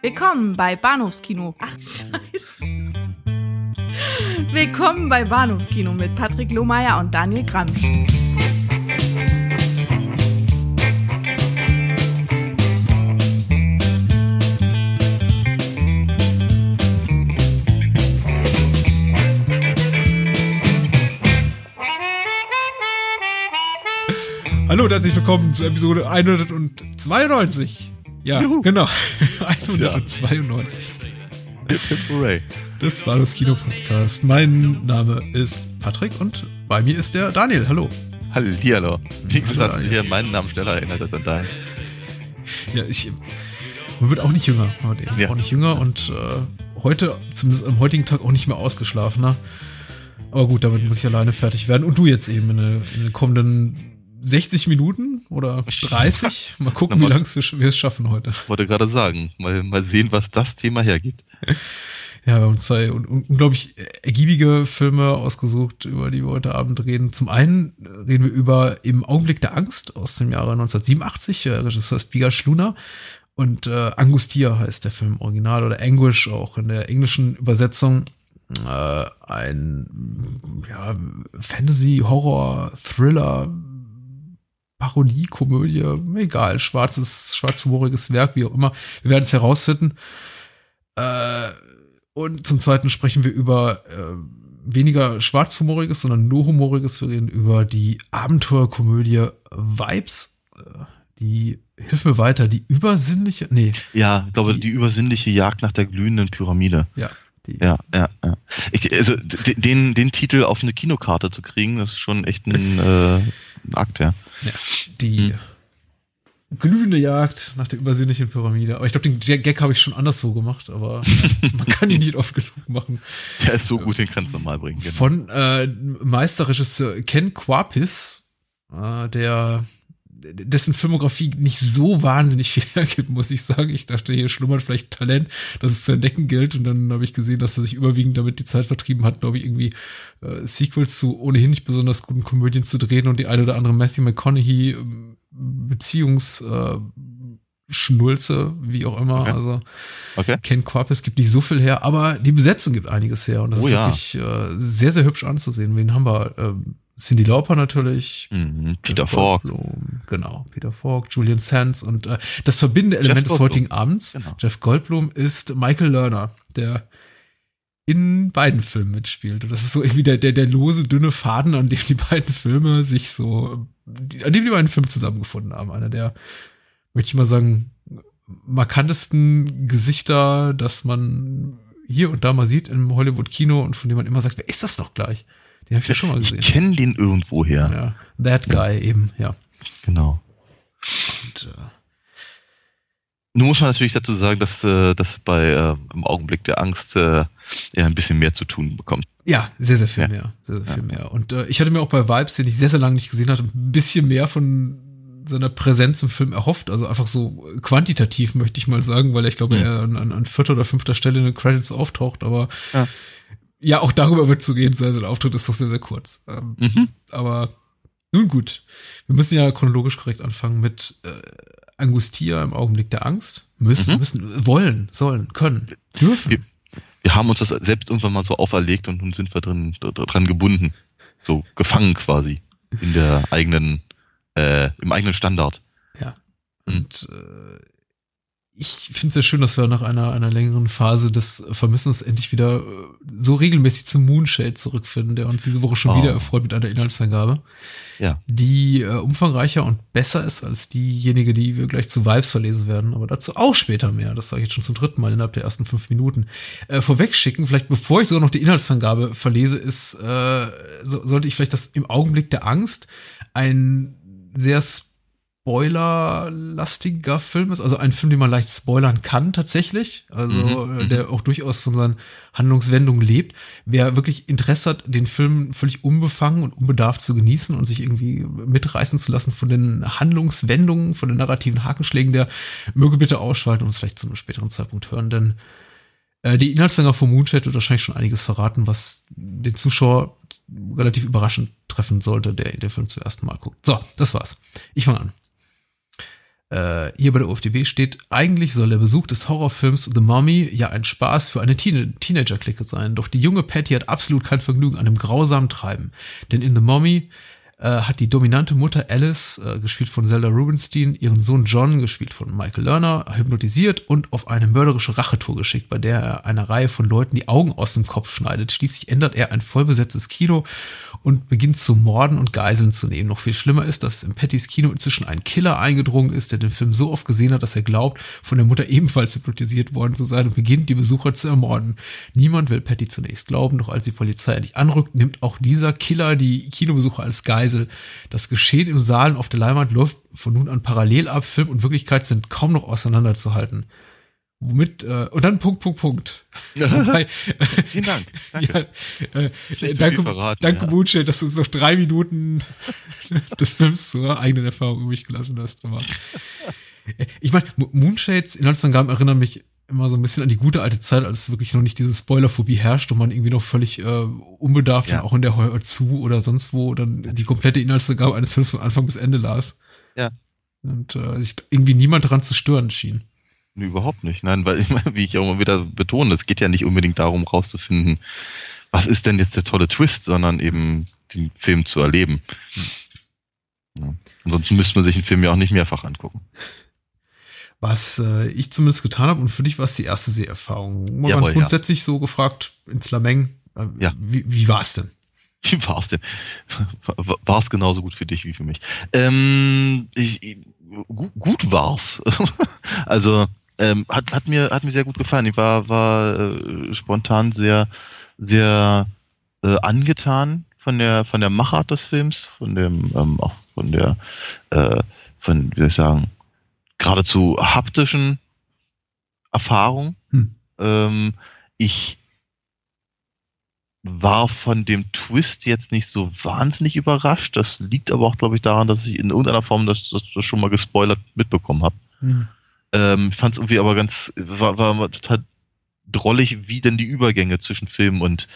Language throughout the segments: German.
Willkommen bei Bahnhofskino. Ach, scheiße. Willkommen bei Bahnhofskino mit Patrick Lohmeier und Daniel Gramsch. Hallo und herzlich willkommen zu Episode 192. Ja, Juhu. genau. 192. Hooray. Das war das Kino-Podcast. Mein Name ist Patrick und bei mir ist der Daniel. Hallo. Hallihallo. Wie Hallo, gesagt, Daniel. hier meinen Namen schneller erinnert als an deinen. Ja, ich, man wird auch nicht jünger. Man wird eben Ja. auch nicht jünger und äh, heute, zumindest am heutigen Tag, auch nicht mehr ausgeschlafener. Aber gut, damit muss ich alleine fertig werden. Und du jetzt eben in den kommenden 60 Minuten oder 30. Mal gucken, wie Nochmal. lang wir es schaffen heute. Wollte gerade sagen. Mal, mal sehen, was das Thema hergibt. Ja, wir haben zwei un un unglaublich ergiebige Filme ausgesucht, über die wir heute Abend reden. Zum einen reden wir über Im Augenblick der Angst aus dem Jahre 1987, äh, Regisseur Spiga Schluna. Und äh, Angustia heißt der Film im Original oder Anguish auch in der englischen Übersetzung. Äh, ein ja, Fantasy, Horror, Thriller, Parodie, Komödie, egal, schwarzes, schwarzhumoriges Werk, wie auch immer. Wir werden es herausfinden. Äh, und zum Zweiten sprechen wir über äh, weniger schwarzhumoriges, sondern nur humoriges. Wir reden über die Abenteuerkomödie Vibes. Äh, die, hilf mir weiter, die übersinnliche, nee, Ja, ich glaube, Die- die, übersinnliche Jagd nach der glühenden Pyramide. ja, die, Ja, ja, ja. Ich, also den, den Titel auf eine Kinokarte zu kriegen, das ist schon echt ein, äh, ein Akt, ja. die glühende Jagd nach der übersinnlichen Pyramide. Aber ich glaube, den Gag habe ich schon anderswo gemacht, aber äh, man kann ihn nicht oft genug machen. Der ist so gut, den kannst du mal bringen. Genau. Von äh, Meisterregisseur Ken Quapis, äh, der dessen Filmografie nicht so wahnsinnig viel hergibt, muss ich sagen. Ich dachte, hier schlummert vielleicht Talent, das es zu entdecken gilt. Und dann habe ich gesehen, dass er sich überwiegend damit die Zeit vertrieben hat, glaube ich, irgendwie äh, Sequels zu ohnehin nicht besonders guten Komödien zu drehen und die eine oder andere Matthew McConaughey ähm, Beziehungs äh, Schnulze, wie auch immer. Okay. Also Okay. Ken Quapis gibt nicht so viel her, aber die Besetzung gibt einiges her und das Oh ist ja. wirklich äh, sehr, sehr hübsch anzusehen. Wen haben wir? Ähm, Cindy Lauper natürlich. Mhm. Peter Falk. Genau, Peter Falk, Julian Sands und äh, das verbindende Element des heutigen Abends, Genau. Jeff Goldblum, ist Michael Lerner, der in beiden Filmen mitspielt. Und das ist so irgendwie der, der, der lose, dünne Faden, an dem die beiden Filme sich so, die, an dem die beiden Filme zusammengefunden haben. Einer der, möchte ich mal sagen, markantesten Gesichter, das man hier und da mal sieht im Hollywood-Kino und von dem man immer sagt, wer ist das doch gleich? Den habe ich ja schon mal Ich gesehen. kenne den irgendwoher. Ja, that guy eben, ja. Genau. Und, äh, Nun muss man natürlich dazu sagen, dass äh, das bei äh, im Augenblick der Angst äh, ja ein bisschen mehr zu tun bekommt. ja, sehr, sehr viel Ja. mehr. Sehr, sehr viel mehr. Und äh, ich hatte mir auch bei Vibes, den ich sehr, sehr lange nicht gesehen hatte, ein bisschen mehr von seiner Präsenz im Film erhofft. Also einfach so quantitativ, möchte ich mal sagen, weil ich glaube, Mhm. er an, an, an vierter oder fünfter Stelle in den Credits auftaucht. Aber Ja. Ja, auch darüber wird zu gehen sein. Sein Auftritt ist doch sehr, sehr kurz. Ähm, Mhm. aber nun gut. Wir müssen ja chronologisch korrekt anfangen mit äh, Angustia im Augenblick der Angst. Müssen, Mhm. müssen, wollen, sollen, können, dürfen. Wir- Wir haben uns das selbst irgendwann mal so auferlegt und nun sind wir drin, dr- dran gebunden. So gefangen quasi in der eigenen, äh, im eigenen Standard. Ja. Mhm. Und äh, ich finde es sehr schön, dass wir nach einer, einer längeren Phase des Vermissens endlich wieder äh, so regelmäßig zum Moonshade zurückfinden, der uns diese Woche schon Oh. wieder erfreut mit einer Inhaltsangabe, Ja. die äh, umfangreicher und besser ist als diejenige, die wir gleich zu Vibes verlesen werden, aber dazu auch später mehr. Das sage ich jetzt schon zum dritten Mal innerhalb der ersten fünf Minuten. Äh, vorwegschicken, vielleicht bevor ich sogar noch die Inhaltsangabe verlese, ist, äh, so, sollte ich vielleicht das im Augenblick der Angst ein sehr spoilerlastiger Film ist, also ein Film, den man leicht spoilern kann tatsächlich, also Mhm, äh, der auch durchaus von seinen Handlungswendungen lebt. Wer wirklich Interesse hat, den Film völlig unbefangen und unbedarft zu genießen und sich irgendwie mitreißen zu lassen von den Handlungswendungen, von den narrativen Hakenschlägen, der möge bitte ausschalten und uns vielleicht zu einem späteren Zeitpunkt hören, denn äh, die Inhaltslänge von Moonshade wird wahrscheinlich schon einiges verraten, was den Zuschauer relativ überraschend treffen sollte, der den Film zum ersten Mal guckt. So, das war's. Ich fange an. Äh, hier bei der OFDB steht, eigentlich soll der Besuch des Horrorfilms The Mummy ja ein Spaß für eine Teen Teenager-Clique sein. Doch die junge Patty hat absolut kein Vergnügen an dem grausamen Treiben. Denn in The Mummy äh, hat die dominante Mutter Alice, äh, gespielt von Zelda Rubinstein, ihren Sohn John, gespielt von Michael Lerner, hypnotisiert und auf eine mörderische Rachetour geschickt, bei der er einer Reihe von Leuten die Augen aus dem Kopf schneidet. Schließlich ändert er ein vollbesetztes Kino und beginnt zu morden und Geiseln zu nehmen. Noch viel schlimmer ist, dass im Pattys Kino inzwischen ein Killer eingedrungen ist, der den Film so oft gesehen hat, dass er glaubt, von der Mutter ebenfalls hypnotisiert worden zu sein und beginnt, die Besucher zu ermorden. Niemand will Patty zunächst glauben, doch als die Polizei endlich anrückt, nimmt auch dieser Killer die Kinobesucher als Geisel. Das Geschehen im Saal und auf der Leinwand läuft von nun an parallel ab. Film und Wirklichkeit sind kaum noch auseinanderzuhalten. Womit, äh, und dann Punkt, Punkt, Punkt. Wobei, Vielen Dank. Danke. Ja, äh, danke, verraten, danke ja. Buche, dass du uns noch drei Minuten des Films zur eigenen Erfahrung übrig gelassen hast. Aber ich meine, Mo- Moonshades Inhaltsangaben erinnern mich immer so ein bisschen an die gute alte Zeit, als wirklich noch nicht diese Spoilerphobie herrscht und man irgendwie noch völlig äh, unbedarft Ja. dann auch in der Heuer zu oder sonst wo dann die komplette Inhaltsangabe eines Films von Anfang bis Ende las. Ja. Und äh, sich irgendwie niemand daran zu stören schien. Nee, überhaupt nicht. Nein, weil ich meine, wie ich auch immer wieder betone, es geht ja nicht unbedingt darum, rauszufinden, was ist denn jetzt der tolle Twist, sondern eben den Film zu erleben. Ja. Ansonsten müsste man sich einen Film ja auch nicht mehrfach angucken. Was äh, ich zumindest getan habe und für dich war es die erste Seherfahrung. Mal Jawohl, ganz grundsätzlich so gefragt ins Lameng, äh, Ja. wie, wie war es denn? Wie war's denn? War es genauso gut für dich wie für mich? Ähm, ich, ich, gut, gut war's. also ähm, hat, hat mir hat mir sehr gut gefallen. Ich war war äh, spontan sehr sehr äh, angetan von der von der Machart des Films, von dem ähm, auch von der äh, von wie soll ich sagen geradezu haptischen Erfahrung. Hm. Ähm, ich war von dem Twist jetzt nicht so wahnsinnig überrascht. Das liegt aber auch, glaube ich, daran, dass ich in irgendeiner Form das, das, das schon mal gespoilert mitbekommen habe. Ähm, ich fand es irgendwie aber ganz, war, war total drollig, wie denn die Übergänge zwischen Film und,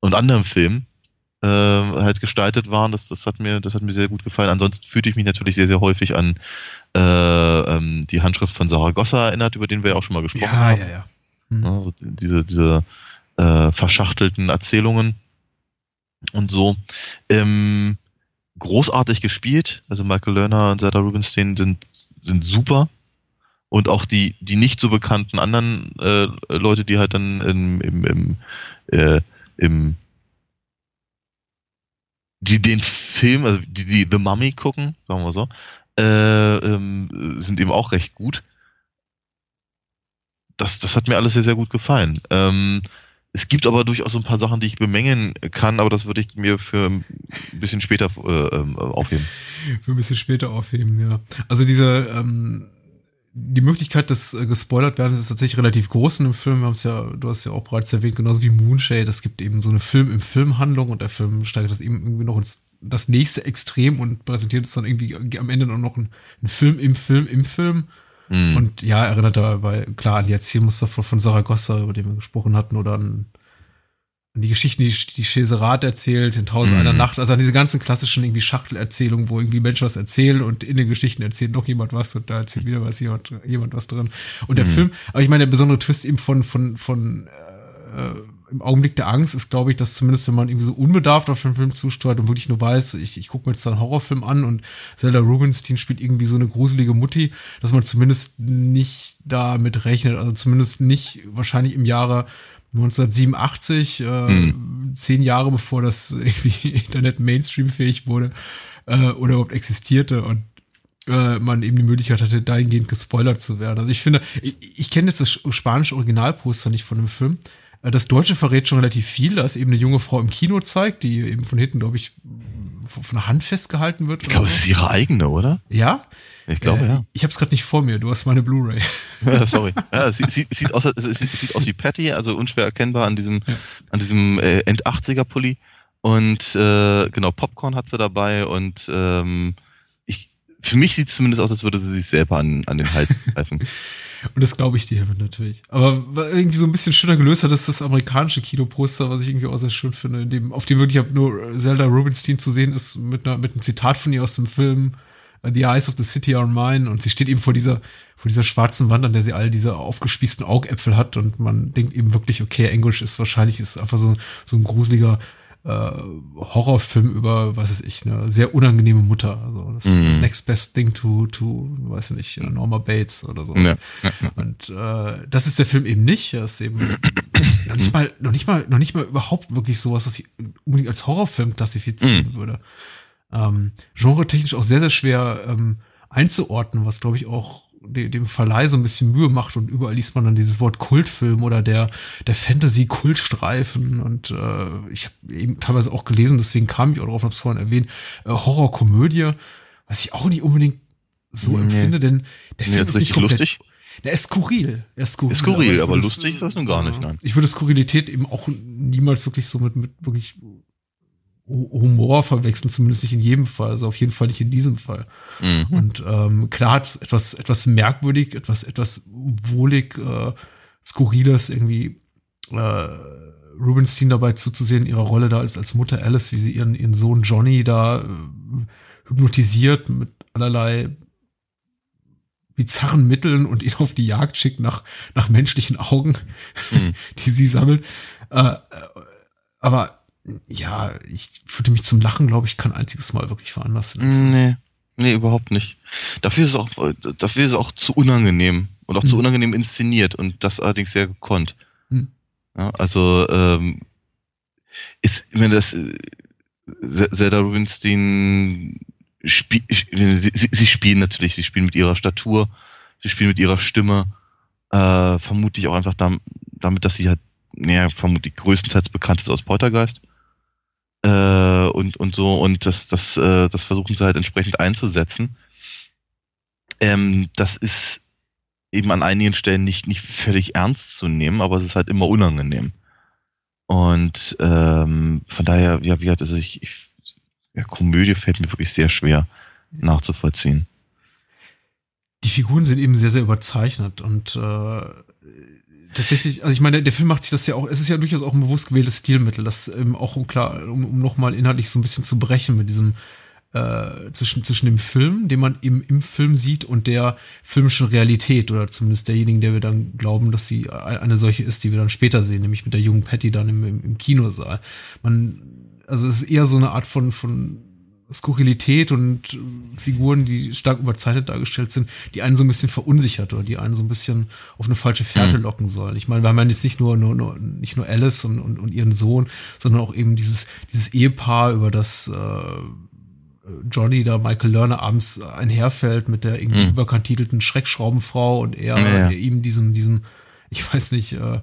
und anderen Filmen ähm, halt gestaltet waren. Das, das, hat mir, das hat mir sehr gut gefallen. Ansonsten fühlte ich mich natürlich sehr, sehr häufig an äh, ähm, die Handschrift von Saragossa erinnert, über den wir ja auch schon mal gesprochen Ja, haben. ja, ja. Hm. Ja, so diese, diese äh, verschachtelten Erzählungen und so. Ähm, großartig gespielt. Also Michael Lerner und Zelda Rubinstein sind, sind super. Und auch die, die nicht so bekannten anderen äh, Leute, die halt dann im, im, im, äh, im die den Film, also die, die The Mummy gucken, sagen wir so, äh, ähm, sind eben auch recht gut das, das hat mir alles sehr, sehr gut gefallen. Ähm, es gibt aber durchaus so ein paar Sachen, die ich bemängeln kann, aber das würde ich mir für ein bisschen später äh, ähm, aufheben. Für ein bisschen später aufheben, ja. Also diese, ähm, die Möglichkeit des äh, gespoilert werden ist tatsächlich relativ groß in dem Film. Wir haben es ja, du hast ja auch bereits erwähnt, genauso wie Moonshade. Es gibt eben so eine Film im Film-Handlung und der Film steigert das eben irgendwie noch ins das nächste Extrem und präsentiert es dann irgendwie am Ende noch ein, ein Film im Film im Film. Hm. Und ja, erinnert dabei klar an die Erzählmuster von, von Saragossa, über den wir gesprochen hatten, oder an die Geschichten, die, die Cheserat erzählt, in Tausend Mhm. einer Nacht, also an diese ganzen klassischen irgendwie Schachtelerzählungen, wo irgendwie Menschen was erzählen und in den Geschichten erzählt noch jemand was und da erzählt wieder was jemand, jemand was drin. Und der Mhm. Film, aber ich meine, der besondere Twist eben von, von, von äh, im Augenblick der Angst ist, glaube ich, dass zumindest, wenn man irgendwie so unbedarft auf den Film zusteuert und wirklich nur weiß, ich, ich gucke mir jetzt da einen Horrorfilm an und Zelda Rubinstein spielt irgendwie so eine gruselige Mutti, dass man zumindest nicht damit rechnet, also zumindest nicht wahrscheinlich im Jahre 1987, äh, Hm. zehn Jahre bevor das irgendwie Internet Mainstream-fähig wurde äh, oder überhaupt existierte und äh, man eben die Möglichkeit hatte, dahingehend gespoilert zu werden. Also ich finde, ich, ich kenne jetzt das spanische Originalposter nicht von dem Film. Äh, Das Deutsche verrät schon relativ viel, da es eben eine junge Frau im Kino zeigt, die eben von hinten, glaube ich, von der Hand festgehalten wird. ich glaube, es ist ihre eigene, oder? Ja? Ich glaube, äh, ja. Ich habe es gerade nicht vor mir, du hast meine Blu-ray. Ja, Sorry. Ja, es sieht, aus, es sieht, sieht aus wie Patty, also unschwer erkennbar an diesem, Ja. an diesem äh, End-80er-Pulli. Und äh, genau, Popcorn hat sie dabei und ähm, für mich sieht es zumindest aus, als würde sie sich selber an, an den Hals greifen. Und das glaube ich dir natürlich. Aber was irgendwie so ein bisschen schöner gelöst hat, ist das amerikanische Kinoposter, was ich irgendwie auch sehr schön finde, in dem, auf dem wirklich nur Zelda Rubinstein zu sehen ist, mit, einer, mit einem Zitat von ihr aus dem Film The Eyes of the City are mine und sie steht eben vor dieser, vor dieser schwarzen Wand, an der sie all diese aufgespießten Augäpfel hat und man denkt eben wirklich, okay, English ist wahrscheinlich ist einfach so, so ein gruseliger äh, Horrorfilm über, was ist ich, eine sehr unangenehme Mutter. Also das mm. next best thing to, to, weiß nicht, Norma Bates oder so. Ja. Und äh, das ist der Film eben nicht. Er ist eben noch nicht mal, noch nicht mal, noch nicht mal überhaupt wirklich sowas, was ich unbedingt als Horrorfilm klassifizieren mm. würde. Ähm, genre-technisch auch sehr, sehr schwer ähm, einzuordnen, was glaube ich auch dem Verleih so ein bisschen Mühe macht und überall liest man dann dieses Wort Kultfilm oder der der Fantasy Kultstreifen und äh, ich habe eben teilweise auch gelesen, deswegen kam ich auch drauf, habe es vorhin erwähnt, äh, Horrorkomödie, was ich auch nicht unbedingt so nee. empfinde, denn der nee, Film ist, nicht komplett lustig. Der ist skurril. Er ist skurril, ist skurril aber, aber lustig ist das nun gar nicht, nein. Ich würde Skurrilität eben auch niemals wirklich so mit, mit wirklich Humor verwechseln, zumindest nicht in jedem Fall, also auf jeden Fall nicht in diesem Fall. Mhm. Und ähm, klar hat etwas, etwas merkwürdig, etwas, etwas wohlig, äh, skurriles irgendwie äh, Rubenstein dabei zuzusehen, ihrer Rolle da als, als Mutter Alice, wie sie ihren, ihren Sohn Johnny da äh, hypnotisiert mit allerlei bizarren Mitteln und ihn auf die Jagd schickt nach, nach menschlichen Augen, mhm. die sie sammelt. Äh, äh aber ja, ich fühlte mich zum Lachen, glaube ich, kein einziges Mal wirklich veranlassen. Nee, nee, überhaupt nicht. Dafür ist es auch, dafür ist es auch zu unangenehm und auch hm. zu unangenehm inszeniert und das allerdings sehr gekonnt. Hm. Ja, also, ähm, ist, wenn das, äh, Zelda Rubinstein spiel, sie, sie spielen natürlich, sie spielen mit ihrer Statur, sie spielen mit ihrer Stimme, äh, vermutlich auch einfach damit, damit dass sie halt, naja, vermutlich größtenteils bekannt ist aus Poltergeist äh, und, und so und das, das, äh, das versuchen sie halt entsprechend einzusetzen. Ähm, das ist eben an einigen Stellen nicht, nicht völlig ernst zu nehmen, aber es ist halt immer unangenehm. Und ähm, von daher, ja, wie gesagt, also ich, ich ja, Komödie fällt mir wirklich sehr schwer nachzuvollziehen. Die Figuren sind eben sehr, sehr überzeichnet und äh, tatsächlich, also ich meine, der Film macht sich das ja auch, es ist ja durchaus auch ein bewusst gewähltes Stilmittel, das ähm, auch um klar, um, um nochmal inhaltlich so ein bisschen zu brechen mit diesem äh, zwischen, zwischen dem Film, den man eben im Film sieht, und der filmischen Realität oder zumindest derjenigen, der wir dann glauben, dass sie eine solche ist, die wir dann später sehen, nämlich mit der jungen Patty dann im, im, im Kinosaal. Man, also es ist eher so eine Art von, von Skurrilität und Figuren, die stark überzeichnet dargestellt sind, die einen so ein bisschen verunsichert oder die einen so ein bisschen auf eine falsche Fährte mhm. locken sollen. Ich meine, wir haben ja jetzt nicht nur, nur, nur nicht nur Alice und, und, und ihren Sohn, sondern auch eben dieses, dieses Ehepaar, über das äh, Johnny da Michael Lerner abends einherfällt mit der irgendwie mhm. überkantitelten Schreckschraubenfrau und er ja. ihm diesem, diesem, ich weiß nicht, äh,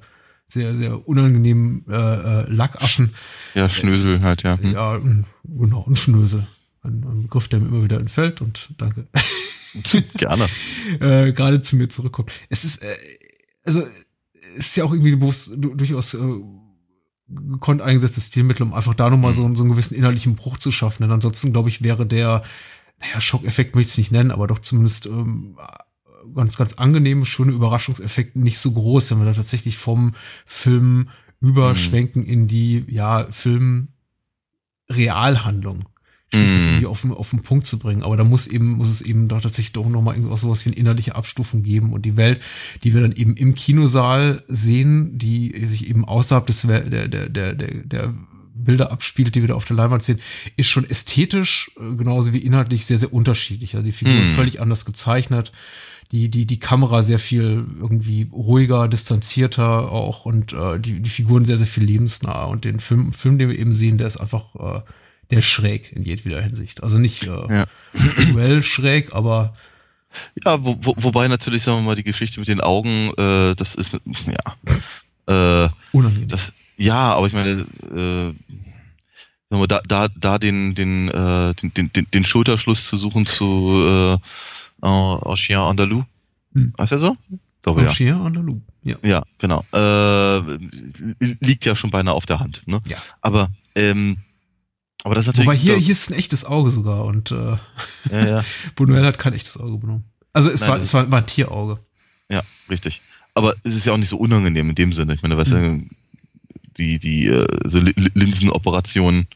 sehr, sehr unangenehmen äh, äh, Lackaffen. Ja, Schnösel halt, ja. Hm. Ja, genau, ein Schnösel. Ein, ein Begriff, der mir immer wieder entfällt und danke. Gerne. äh, gerade zu mir zurückkommt. Es ist, äh, also, es ist ja auch irgendwie bewusst, durchaus äh, gekonnt eingesetztes Stilmittel, um einfach da nochmal mhm. so, so einen gewissen innerlichen Bruch zu schaffen. Denn ansonsten, glaube ich, wäre der, naja, Schockeffekt möchte ich es nicht nennen, aber doch zumindest ähm, ganz, ganz angenehme, schöne Überraschungseffekt nicht so groß, wenn wir da tatsächlich vom Film überschwenken mhm. in die, ja, Film-Realhandlung. Schwierig, das mhm. irgendwie auf, auf den Punkt zu bringen. Aber da muss eben, muss es eben doch tatsächlich doch nochmal irgendwie auch sowas wie eine innerliche Abstufung geben. Und die Welt, die wir dann eben im Kinosaal sehen, die sich eben außerhalb des, der, der, der, der, der Bilder abspielt, die wir da auf der Leinwand sehen, ist schon ästhetisch, äh, genauso wie inhaltlich sehr, sehr unterschiedlich. Also die Figuren mm. völlig anders gezeichnet die, die, die Kamera sehr viel irgendwie ruhiger, distanzierter auch und äh, die, die Figuren sehr, sehr viel lebensnah. Und den Film, Film, den wir eben sehen, der ist einfach, äh, der ist schräg in jedweder Hinsicht. Also nicht äh, ja. schräg, aber ja, wo, wo, wobei natürlich, sagen wir mal, die Geschichte mit den Augen, äh, das ist, ja, äh, unangenehm. Das, ja, aber ich meine, äh, sagen wir, da, da, da den, den, äh, den, den, den Schulterschluss zu suchen zu äh, en, Chien Andalou. Hm. Heißt er so? Glaube, ja. Chien Andalou, ja. Ja, genau. Äh, liegt ja schon beinahe auf der Hand. Ne? Ja. Aber, ähm, aber das ist natürlich. Wobei hier, hier ist ein echtes Auge sogar und äh, ja, ja. Buñuel hat kein echtes Auge benommen. Also es, Nein, war, es war, war ein Tierauge. Ja, richtig. Aber es ist ja auch nicht so unangenehm in dem Sinne. Ich meine, weißt hm. du, die, die äh, so Linsenoperationen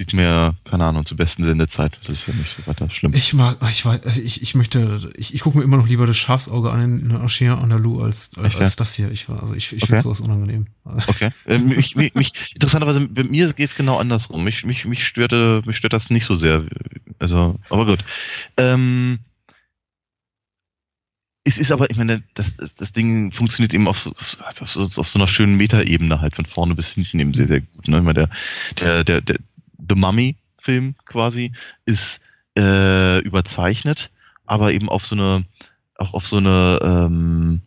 sieht mir, keine Ahnung, zur besten Sendezeit. Das ist ja nicht so weiter schlimm. Ich mag, ich weiß, also ich, ich möchte, ich, ich gucke mir immer noch lieber das Schafsauge an in, Archien Andalou als, als, als das hier. Ich war, also ich, ich okay. finde sowas unangenehm. Okay. äh, mich, mich, mich, interessanterweise, bei mir geht es genau andersrum. Mich, mich, mich störte, mich stört das nicht so sehr. Also, aber gut. Ähm, es ist aber, ich meine, das, das, das Ding funktioniert eben auf so, auf, so, auf so einer schönen Metaebene halt von vorne bis hinten eben sehr, sehr gut. Ne? Ich meine, der, der, der, der The Mummy-Film quasi ist äh, überzeichnet, aber eben auf so eine, auch auf so eine, ähm,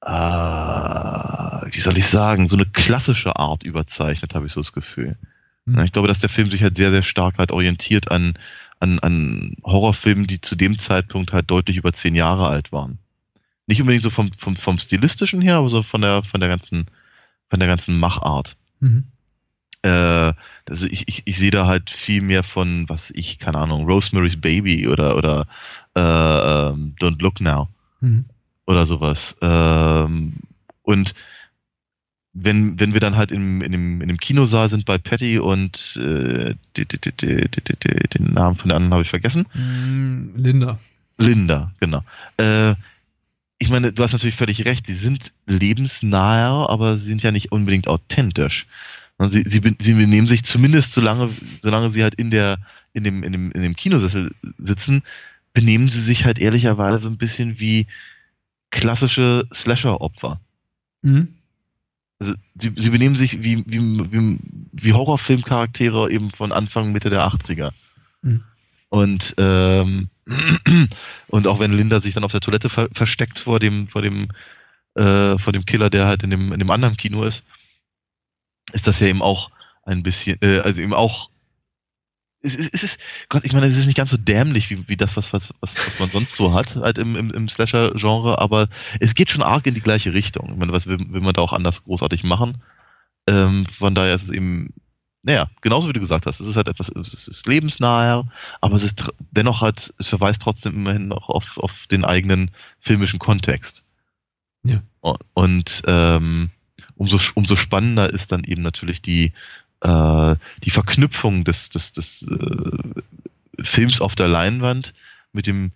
äh, wie soll ich sagen, so eine klassische Art überzeichnet, habe ich so das Gefühl. Mhm. Ich glaube, dass der Film sich halt sehr, sehr stark halt orientiert an, an, an Horrorfilmen, die zu dem Zeitpunkt halt deutlich über zehn Jahre alt waren. Nicht unbedingt so vom, vom, vom stilistischen her, aber so von der, von der ganzen, von der ganzen Machart. Mhm. Äh, also ich, ich, ich sehe da halt viel mehr von, was ich, keine Ahnung, Rosemary's Baby oder, oder äh, ähm, Don't Look Now mhm. oder sowas. Ähm, und wenn, wenn wir dann halt in, in, dem, in dem Kinosaal sind bei Patty und äh, die, die, die, den Namen von der anderen habe ich vergessen. Mm, Linda. Linda, genau. Äh, ich meine, du hast natürlich völlig recht, sie sind lebensnahe, aber sie sind ja nicht unbedingt authentisch. Sie, sie, sie benehmen sich zumindest solange, solange sie halt in der, in dem, in dem, in dem Kinosessel sitzen, benehmen sie sich halt ehrlicherweise ein bisschen wie klassische Slasher-Opfer. Mhm. Also sie, sie benehmen sich wie, wie, wie, wie Horrorfilmcharaktere eben von Anfang, Mitte der 80er. Mhm. Und, ähm, und auch wenn Linda sich dann auf der Toilette ver versteckt vor dem, vor dem, äh, vor dem Killer, der halt in dem, in dem anderen Kino ist, ist das ja eben auch ein bisschen, äh, also eben auch es ist, es ist, Gott, ich meine, es ist nicht ganz so dämlich wie, wie das, was, was, was, was man sonst so hat, halt im, im, im Slasher-Genre, aber es geht schon arg in die gleiche Richtung. Ich meine, was will, will man da auch anders großartig machen? Ähm, von daher ist es eben, naja, genauso wie du gesagt hast, es ist halt etwas, es ist lebensnaher, aber es ist dennoch halt, es verweist trotzdem immerhin noch auf, auf den eigenen filmischen Kontext. Ja. Und ähm, umso, umso spannender ist dann eben natürlich die, äh, die Verknüpfung des, des, des äh, Films auf der Leinwand mit dem,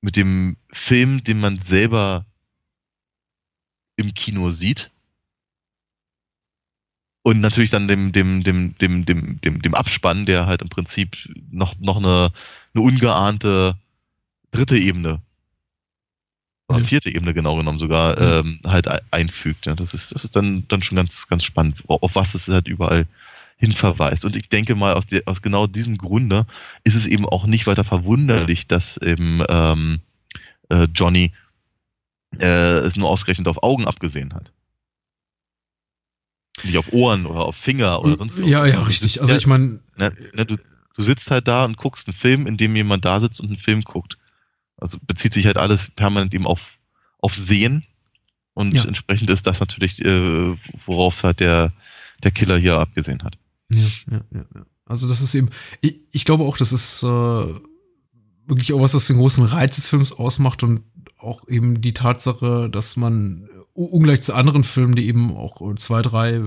mit dem Film, den man selber im Kino sieht. Und natürlich dann dem, dem, dem, dem, dem, dem, dem Abspann, der halt im Prinzip noch, noch eine, eine ungeahnte dritte Ebene oder ja. vierte Ebene genau genommen sogar ja. ähm, halt einfügt. Ja. Das ist, das ist dann, dann schon ganz, ganz spannend, auf was es halt überall hin verweist. Und ich denke mal, aus, die, aus genau diesem Grunde ist es eben auch nicht weiter verwunderlich, dass eben ähm, äh, Johnny äh, es nur ausgerechnet auf Augen abgesehen hat. Nicht auf Ohren oder auf Finger oder sonst was. Ja, ja, richtig. Also ich meine. Ne, ne, du, du sitzt halt da und guckst einen Film, in dem jemand da sitzt und einen Film guckt. Also bezieht sich halt alles permanent eben auf, auf Sehen. Und ja. entsprechend ist das natürlich, äh, worauf halt der, der Killer hier abgesehen hat. Ja, ja, ja. Also das ist eben, ich, ich glaube auch, das ist äh, wirklich auch was, was den großen Reiz des Films ausmacht und auch eben die Tatsache, dass man ungleich zu anderen Filmen, die eben auch zwei, drei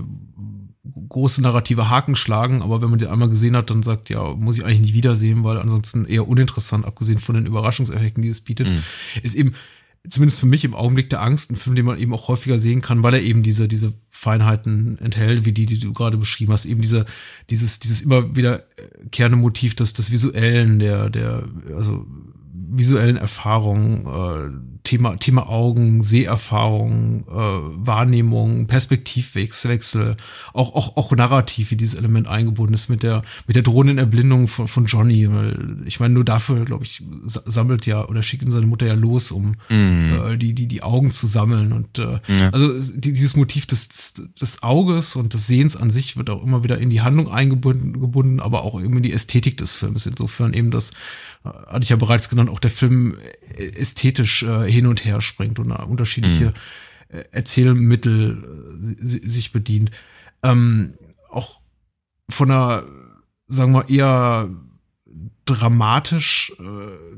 große narrative Haken schlagen, aber wenn man die einmal gesehen hat, dann sagt, ja, muss ich eigentlich nicht wiedersehen, weil ansonsten eher uninteressant, abgesehen von den Überraschungseffekten, die es bietet, mhm. ist eben zumindest für mich im Augenblick der Angst ein Film, den man eben auch häufiger sehen kann, weil er eben diese, diese Feinheiten enthält, wie die, die du gerade beschrieben hast, eben diese, dieses, dieses immer wieder kehrende Motiv des, des Visuellen, der, der, also visuellen Erfahrungen, äh, Thema, Thema Augen, Seherfahrung, äh, Wahrnehmung, Perspektivwechsel, auch, auch, auch narrativ, wie dieses Element eingebunden ist mit der, mit der drohenden Erblindung von, von Johnny. Weil ich meine, nur dafür, glaube ich, sammelt ja oder schickt ihn seine Mutter ja los, um mm. äh, die, die, die Augen zu sammeln. Und äh, ja. also dieses Motiv des, des Auges und des Sehens an sich wird auch immer wieder in die Handlung eingebunden, gebunden, aber auch eben in die Ästhetik des Films. Insofern eben das, äh, hatte ich ja bereits genannt, auch der Film ästhetisch äh, hin und her springt und unterschiedliche mhm. Erzählmittel äh, sich bedient. Ähm, auch von einer, sagen wir, eher dramatisch äh,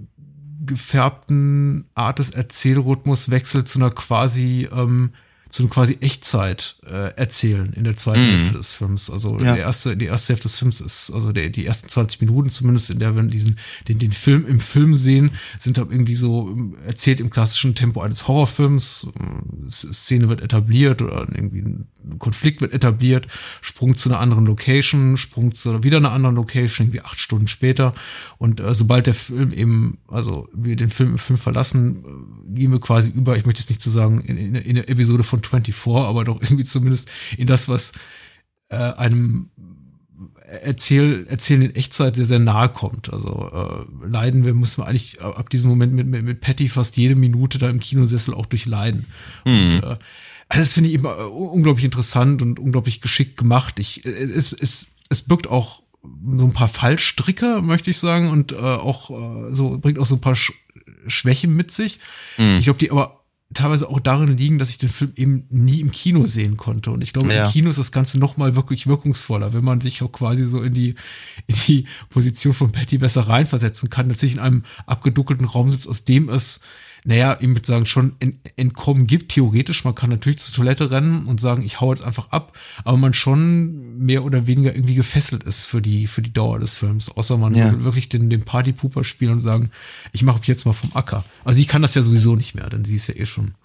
gefärbten Art des Erzählrhythmus wechselt zu einer quasi ähm, zu einem quasi Echtzeit äh, erzählen in der zweiten mhm. Hälfte des Films. Also ja. der erste, die erste Hälfte des Films ist, also der, die ersten 20 Minuten zumindest, in der wir diesen, den, den Film im Film sehen, sind halt irgendwie so erzählt im klassischen Tempo eines Horrorfilms. Szene wird etabliert oder irgendwie ein Konflikt wird etabliert, Sprung zu einer anderen Location, Sprung zu wieder einer anderen Location, irgendwie acht Stunden später. Und äh, sobald der Film eben, also wir den Film im Film verlassen, äh, gehen wir quasi über, ich möchte jetzt nicht zu sagen, in, in, in eine Episode von 24, aber doch irgendwie zumindest in das, was äh, einem Erzähl, Erzählen in Echtzeit sehr, sehr nahe kommt. Also äh, leiden wir, müssen wir eigentlich ab diesem Moment mit, mit, mit Patty fast jede Minute da im Kinosessel auch durchleiden. Mhm. Und, äh, das finde ich immer äh, unglaublich interessant und unglaublich geschickt gemacht. Ich, äh, es, es, es birgt auch so ein paar Fallstricke, möchte ich sagen, und äh, auch äh, so bringt auch so ein paar Sch Schwächen mit sich. Mhm. Ich glaube, die aber teilweise auch darin liegen, dass ich den Film eben nie im Kino sehen konnte. Und ich glaube, ja. im Kino ist das Ganze noch mal wirklich wirkungsvoller, wenn man sich auch quasi so in die, in die Position von Patty besser reinversetzen kann, als sich in einem abgeduckelten Raum sitzt, aus dem es naja, ihm mit sagen, schon entkommen gibt, theoretisch. Man kann natürlich zur Toilette rennen und sagen, ich hau jetzt einfach ab, aber man schon mehr oder weniger irgendwie gefesselt ist für die, für die Dauer des Films. Außer man ja. will wirklich den, den Partypooper spielen und sagen, ich mache mich jetzt mal vom Acker. Also sie kann das ja sowieso nicht mehr, denn sie ist ja eh schon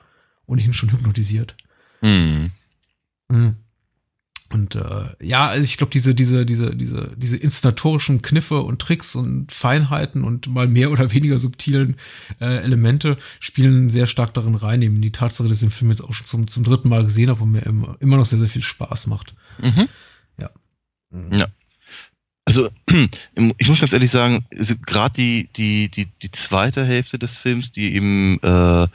ohnehin schon hypnotisiert. Mhm. Mhm. Und äh, ja, also ich glaube, diese, diese, diese, diese, diese instatorischen Kniffe und Tricks und Feinheiten und mal mehr oder weniger subtilen äh, Elemente spielen sehr stark darin rein. Eben die Tatsache, dass ich den Film jetzt auch schon zum, zum dritten Mal gesehen habe und mir immer, immer noch sehr, sehr viel Spaß macht. Mhm. Ja. Ja. Also, ich muss ganz ehrlich sagen, gerade die, die, die, die zweite Hälfte des Films, die eben äh,